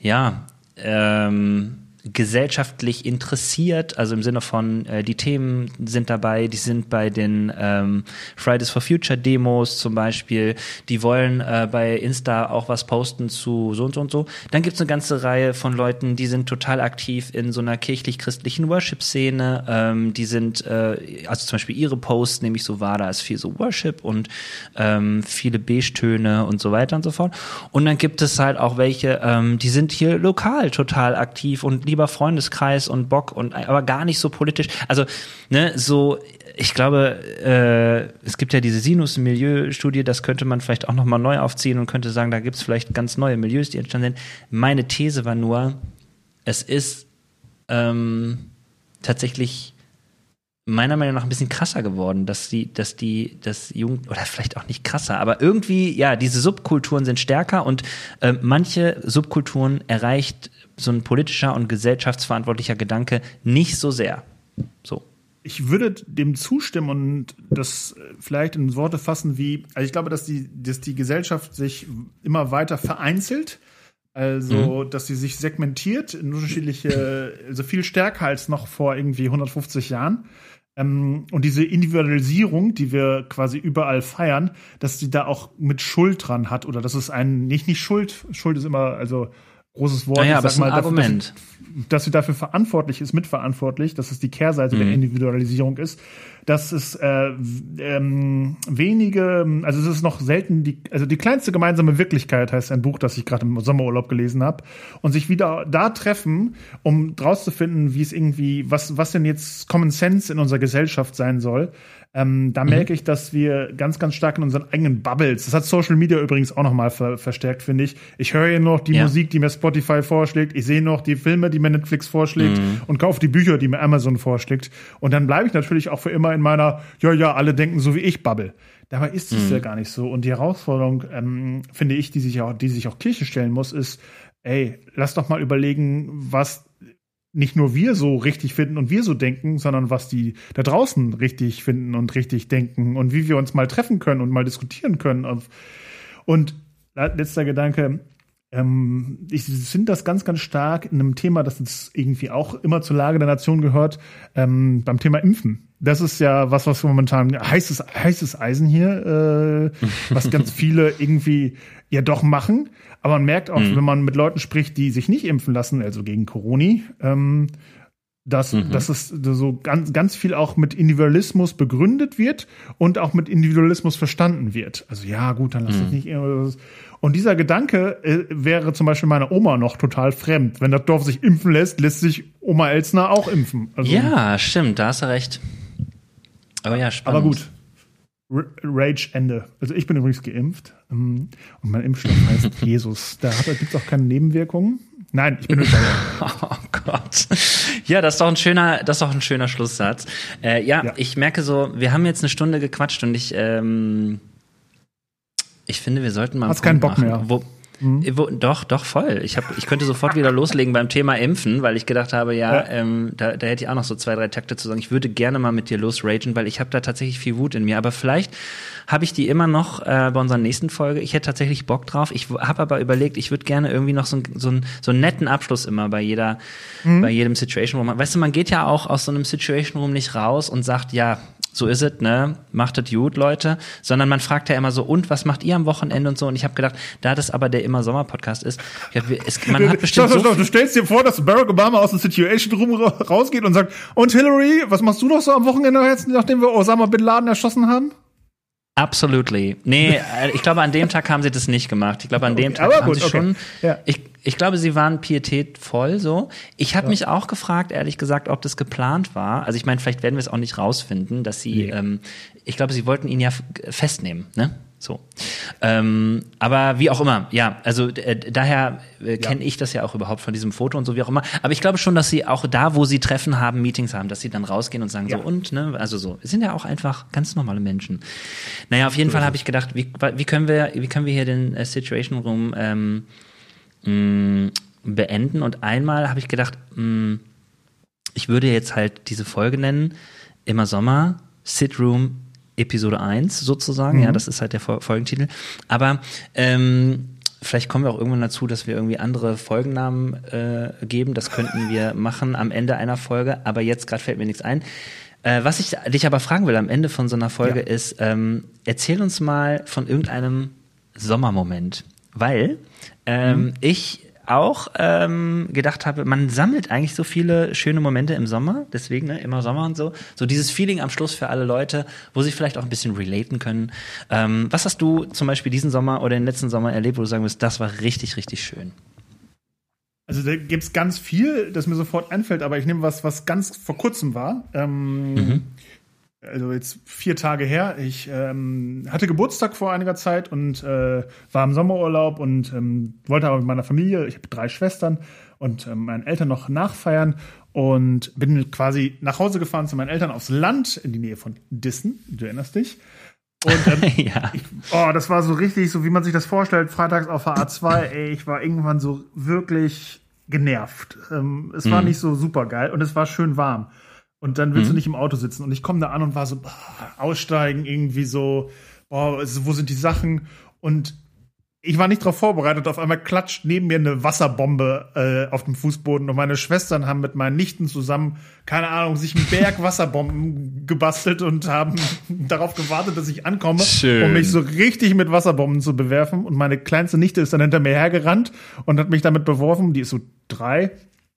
ja, ähm, gesellschaftlich interessiert, also im Sinne von, äh, die Themen sind dabei, die sind bei den ähm, Fridays for Future Demos zum Beispiel, die wollen äh, bei Insta auch was posten zu so und so und so. Dann gibt's eine ganze Reihe von Leuten, die sind total aktiv in so einer kirchlich-christlichen Worship-Szene, ähm, die sind, äh, also zum Beispiel ihre Posts, nämlich so war da ist viel so Worship und ähm, viele Beige-Töne und so weiter und so fort. Und dann gibt es halt auch welche, ähm, die sind hier lokal total aktiv und lieber Freundeskreis und Bock und aber gar nicht so politisch. Also ne, so ich glaube, äh, es gibt ja diese Sinus-Milieu-Studie, das könnte man vielleicht auch nochmal neu aufziehen und könnte sagen, da gibt es vielleicht ganz neue Milieus, die entstanden sind. Meine These war nur, es ist ähm, tatsächlich meiner Meinung nach ein bisschen krasser geworden, dass die, dass die, das Jugend oder vielleicht auch nicht krasser, aber irgendwie, ja, diese Subkulturen sind stärker und äh, manche Subkulturen erreicht so ein politischer und gesellschaftsverantwortlicher Gedanke nicht so sehr. So. Ich würde dem zustimmen und das vielleicht in Worte fassen wie, also ich glaube, dass die, dass die Gesellschaft sich immer weiter vereinzelt. Also, mhm. dass sie sich segmentiert in unterschiedliche, also viel stärker als noch vor irgendwie 150 Jahren. Ähm, und diese Individualisierung, die wir quasi überall feiern, dass die da auch mit Schuld dran hat oder dass es ein, nicht, nicht Schuld, Schuld ist immer, also großes Wort. Naja, aber ist ein dafür, Argument. Dass, dass sie dafür verantwortlich ist, mitverantwortlich, dass es die Kehrseite mhm. der Individualisierung ist, dass es äh, ähm, wenige, also es ist noch selten die, also die kleinste gemeinsame Wirklichkeit heißt ein Buch, das ich gerade im Sommerurlaub gelesen habe und sich wieder da treffen, um draus zu finden, wie es irgendwie, was was denn jetzt Common Sense in unserer Gesellschaft sein soll. Ähm, da mhm. merke ich, dass wir ganz, ganz stark in unseren eigenen Bubbles, das hat Social Media übrigens auch nochmal ver verstärkt, finde ich. Ich höre hier noch die ja. Musik, die mir Spotify vorschlägt, ich sehe noch die Filme, die mir Netflix vorschlägt mhm. und kaufe die Bücher, die mir Amazon vorschlägt. Und dann bleibe ich natürlich auch für immer in meiner, ja, ja, alle denken so wie ich Bubble. Dabei ist es mhm. ja gar nicht so. Und die Herausforderung, ähm, finde ich, die sich auch, die sich auch Kirche stellen muss, ist, ey, lass doch mal überlegen, was nicht nur wir so richtig finden und wir so denken, sondern was die da draußen richtig finden und richtig denken und wie wir uns mal treffen können und mal diskutieren können. Und letzter Gedanke, ähm, ich finde das ganz, ganz stark in einem Thema, das jetzt irgendwie auch immer zur Lage der Nation gehört, ähm, beim Thema Impfen. Das ist ja was, was momentan heißes, heißes Eisen hier, äh, was ganz viele irgendwie ja doch machen. Aber man merkt auch, mhm. wenn man mit Leuten spricht, die sich nicht impfen lassen, also gegen Corona, ähm, dass, mhm. dass es so ganz, ganz viel auch mit Individualismus begründet wird und auch mit Individualismus verstanden wird. Also ja, gut, dann lass mhm. dich nicht. Und dieser Gedanke äh, wäre zum Beispiel meiner Oma noch total fremd. Wenn das Dorf sich impfen lässt, lässt sich Oma Elsner auch impfen. Also, ja, stimmt, da hast du recht. Aber ja, spannend. Aber gut. Rage Ende. Also ich bin übrigens geimpft ähm, und mein Impfstoff heißt Jesus. Da gibt es auch keine Nebenwirkungen. Nein, ich bin nicht Oh Gott. Ja, das ist doch ein schöner, das ist doch ein schöner Schlusssatz. Äh, ja, ja, ich merke so, wir haben jetzt eine Stunde gequatscht und ich, ähm, ich finde, wir sollten mal. Hast keinen Bock machen, mehr. Wo, Mhm. Wo, doch, doch, voll. Ich, hab, ich könnte sofort wieder loslegen beim Thema Impfen, weil ich gedacht habe, ja, ja. Ähm, da, da hätte ich auch noch so zwei, drei Takte zu sagen. Ich würde gerne mal mit dir losragen, weil ich habe da tatsächlich viel Wut in mir. Aber vielleicht habe ich die immer noch äh, bei unserer nächsten Folge. Ich hätte tatsächlich Bock drauf. Ich habe aber überlegt, ich würde gerne irgendwie noch so, so, ein, so einen netten Abschluss immer bei jeder, mhm. bei jedem Situation Room. Weißt du, man geht ja auch aus so einem Situation Room nicht raus und sagt, ja, so ist es, ne? Macht es gut, Leute. Sondern man fragt ja immer so, und was macht ihr am Wochenende und so? Und ich habe gedacht, da das aber der immer Sommer-Podcast ist, hab, es, man hat bestimmt. Stopp, stopp, so du stellst dir vor, dass Barack Obama aus dem Situation Room rausgeht und sagt, und Hillary, was machst du noch so am Wochenende jetzt, nachdem wir Osama Bin Laden erschossen haben? Absolutely. Nee, äh, ich glaube, an dem Tag haben sie das nicht gemacht. Ich glaube, an dem Tag haben sie okay. schon. Ja. Ich, ich glaube, sie waren pietätvoll so. Ich habe ja. mich auch gefragt, ehrlich gesagt, ob das geplant war. Also ich meine, vielleicht werden wir es auch nicht rausfinden, dass sie, nee. ähm, ich glaube, sie wollten ihn ja festnehmen, ne? So. Ähm, aber wie auch immer, ja, also äh, daher äh, kenne ja. ich das ja auch überhaupt von diesem Foto und so wie auch immer. Aber ich glaube schon, dass sie auch da, wo sie Treffen haben, Meetings haben, dass sie dann rausgehen und sagen ja. so und, ne, also so, sind ja auch einfach ganz normale Menschen. Naja, auf jeden Fall habe ich gedacht, wie, wie können wir, wie können wir hier den äh, Situation Room ähm, mh, beenden. Und einmal habe ich gedacht, mh, hm, ich würde jetzt halt diese Folge nennen, immer Sommer, Sit Room Episode 1 sozusagen. Mhm. Ja, das ist halt der Folgentitel. Aber ähm, vielleicht kommen wir auch irgendwann dazu, dass wir irgendwie andere Folgennamen äh, geben. Das könnten wir machen am Ende einer Folge. Aber jetzt gerade fällt mir nichts ein. Äh, was ich dich aber fragen will am Ende von so einer Folge ja. ist, ähm, erzähl uns mal von irgendeinem Sommermoment. Weil ähm, mhm. ich auch ähm, gedacht habe, man sammelt eigentlich so viele schöne Momente im Sommer, deswegen ne, immer Sommer und so. So dieses Feeling am Schluss für alle Leute, wo sie vielleicht auch ein bisschen relaten können. Ähm, was hast du zum Beispiel diesen Sommer oder den letzten Sommer erlebt, wo du sagen wirst, das war richtig, richtig schön? Also da gibt es ganz viel, das mir sofort einfällt, aber ich nehme was, was ganz vor kurzem war. Ähm, mhm also jetzt vier Tage her. Ich ähm, hatte Geburtstag vor einiger Zeit und äh, war im Sommerurlaub und ähm, wollte aber mit meiner Familie, ich habe drei Schwestern und ähm, meinen Eltern noch nachfeiern und bin quasi nach Hause gefahren zu meinen Eltern aufs Land in die Nähe von Dissen, du erinnerst dich. Und ähm, ja. ich, oh, das war so richtig, so wie man sich das vorstellt, freitags auf der A2, ey, ich war irgendwann so wirklich genervt. Ähm, es war mhm. nicht so super geil und es war schön warm. Und dann willst mhm. du nicht im Auto sitzen. Und ich komme da an und war so, boah, aussteigen, irgendwie so, boah, wo sind die Sachen? Und ich war nicht darauf vorbereitet. Auf einmal klatscht neben mir eine Wasserbombe äh, auf dem Fußboden und meine Schwestern haben mit meinen Nichten zusammen, keine Ahnung, sich einen Berg Wasserbomben gebastelt und haben darauf gewartet, dass ich ankomme, Schön. um mich so richtig mit Wasserbomben zu bewerfen. Und meine kleinste Nichte ist dann hinter mir hergerannt und hat mich damit beworfen. Die ist so drei.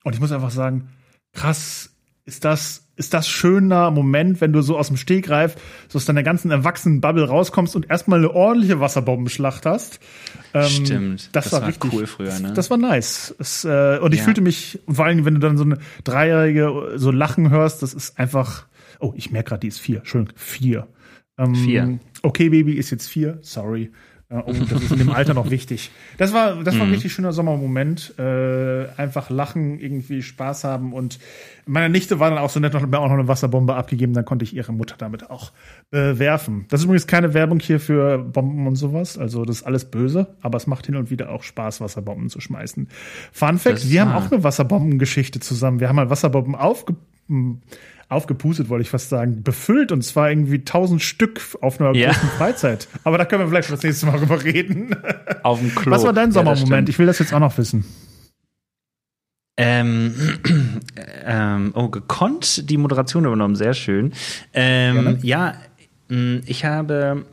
Und ich muss einfach sagen, krass, ist das ist das schöner Moment, wenn du so aus dem Stegreif so aus deiner ganzen Erwachsenen-Bubble rauskommst und erstmal eine ordentliche Wasserbombenschlacht hast. Ähm, Stimmt. Das, das war, war, richtig cool früher, ne? Das war nice. Es, äh, und ich ja. fühlte mich, vor allem, wenn du dann so eine Dreijährige so lachen hörst, das ist einfach. Oh, ich merke gerade, die ist vier. Schön, vier. Ähm, vier. Okay, Baby ist jetzt vier. Sorry. Ja, oh, das ist in dem Alter noch wichtig. Das war, das war ein mhm. richtig schöner Sommermoment. Äh, einfach lachen, irgendwie Spaß haben. Und meine Nichte war dann auch so nett, hat mir auch noch eine Wasserbombe abgegeben. Dann konnte ich ihre Mutter damit auch bewerfen. Das ist übrigens keine Werbung hier für Bomben und sowas. Also das ist alles böse. Aber es macht hin und wieder auch Spaß, Wasserbomben zu schmeißen. Fun Fact, wir haben auch eine Wasserbombengeschichte zusammen. Wir haben mal Wasserbomben aufge aufgepustet, wollte ich fast sagen, befüllt und zwar irgendwie tausend Stück auf einer ja. großen Freizeit. Aber da können wir vielleicht das nächste Mal drüber reden. Auf dem Klo. Was war dein Sommermoment? Ja, ich will das jetzt auch noch wissen. Ähm, ähm, oh, gekonnt die Moderation übernommen, sehr schön. Ähm, ja, mm, ich habe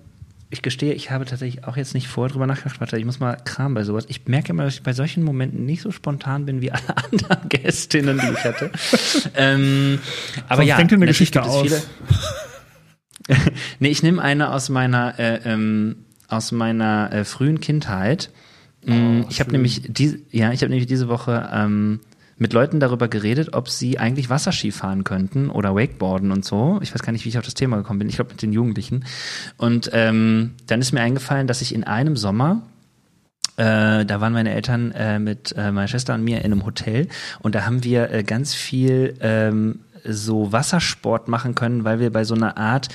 ich gestehe, ich habe tatsächlich auch jetzt nicht vorher drüber nachgedacht. Warte, ich muss mal Kram bei sowas. Ich merke immer, dass ich bei solchen Momenten nicht so spontan bin wie alle anderen Gästinnen, die ich hatte. ähm, aber Sonst ja, denkt eine Geschichte aus. nee, ich nehme eine aus meiner äh, ähm, aus meiner äh, frühen Kindheit. Mm, oh, ich habe nämlich die, ja, ich habe nämlich diese Woche ähm, mit Leuten darüber geredet, ob sie eigentlich Wasserski fahren könnten oder Wakeboarden und so. Ich weiß gar nicht, wie ich auf das Thema gekommen bin. Ich glaube mit den Jugendlichen. Und ähm, dann ist mir eingefallen, dass ich in einem Sommer äh, da waren meine Eltern äh, mit äh, meiner Schwester und mir in einem Hotel und da haben wir äh, ganz viel ähm, so Wassersport machen können, weil wir bei so einer Art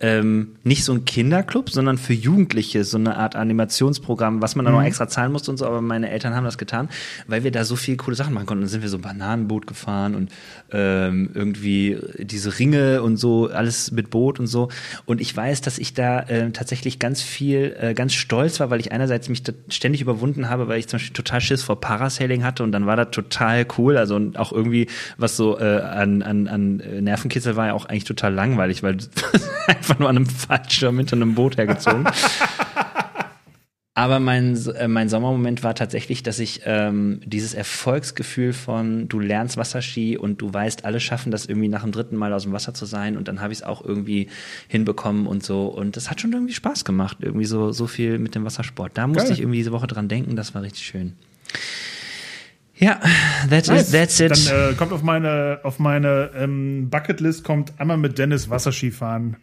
ähm, nicht so ein Kinderclub, sondern für Jugendliche so eine Art Animationsprogramm, was man dann mhm. noch extra zahlen musste und so, aber meine Eltern haben das getan, weil wir da so viele coole Sachen machen konnten. Dann sind wir so ein Bananenboot gefahren und ähm, irgendwie diese Ringe und so, alles mit Boot und so. Und ich weiß, dass ich da äh, tatsächlich ganz viel, äh, ganz stolz war, weil ich einerseits mich ständig überwunden habe, weil ich zum Beispiel total Schiss vor Parasailing hatte und dann war das total cool. Also und auch irgendwie, was so äh, an, an, an Nervenkitzel war ja auch eigentlich total langweilig, weil einfach nur an einem Fallschirm hinter einem Boot hergezogen. Aber mein, äh, mein Sommermoment war tatsächlich, dass ich ähm, dieses Erfolgsgefühl von du lernst Wasserski und du weißt, alle schaffen das irgendwie nach dem dritten Mal aus dem Wasser zu sein und dann habe ich es auch irgendwie hinbekommen und so. Und das hat schon irgendwie Spaß gemacht, irgendwie so, so viel mit dem Wassersport. Da musste Geil. ich irgendwie diese Woche dran denken, das war richtig schön. Ja, that's nice. it. That's it. Dann äh, kommt auf meine, auf meine ähm, Bucketlist kommt einmal mit Dennis Wasserski fahren.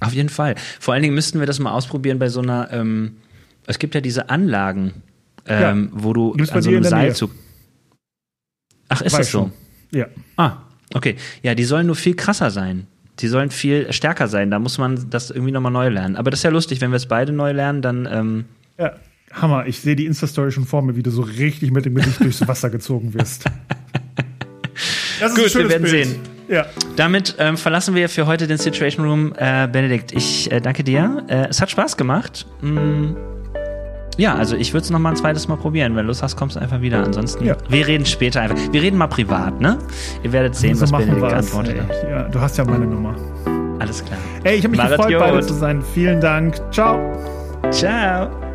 Auf jeden Fall. Vor allen Dingen müssten wir das mal ausprobieren bei so einer, ähm, es gibt ja diese Anlagen, ähm, ja. wo du an so einem Seilzug. Ach, ist Weiß das so? Schon. Ja. Ah, okay. Ja, die sollen nur viel krasser sein. Die sollen viel stärker sein. Da muss man das irgendwie nochmal neu lernen. Aber das ist ja lustig, wenn wir es beide neu lernen, dann. Ähm ja. Hammer, ich sehe die Insta-Story schon vor mir, wie du so richtig mit dem Gesicht durchs Wasser gezogen wirst. Das ist Gut, wir werden Bild. sehen. Ja. Damit ähm, verlassen wir für heute den Situation Room. Äh, Benedikt, ich äh, danke dir. Äh, es hat Spaß gemacht. Mm, ja, also ich würde es noch mal ein zweites Mal probieren. Wenn du Lust hast, kommst du einfach wieder. Ansonsten, ja. wir reden später einfach. Wir reden mal privat, ne? Ihr werdet sehen, so was Benedikt antwortet. Ja, du hast ja meine Nummer. Alles klar. Ey, ich habe mich Marat gefreut, bei dir zu sein. Vielen Dank. Ciao. Ciao.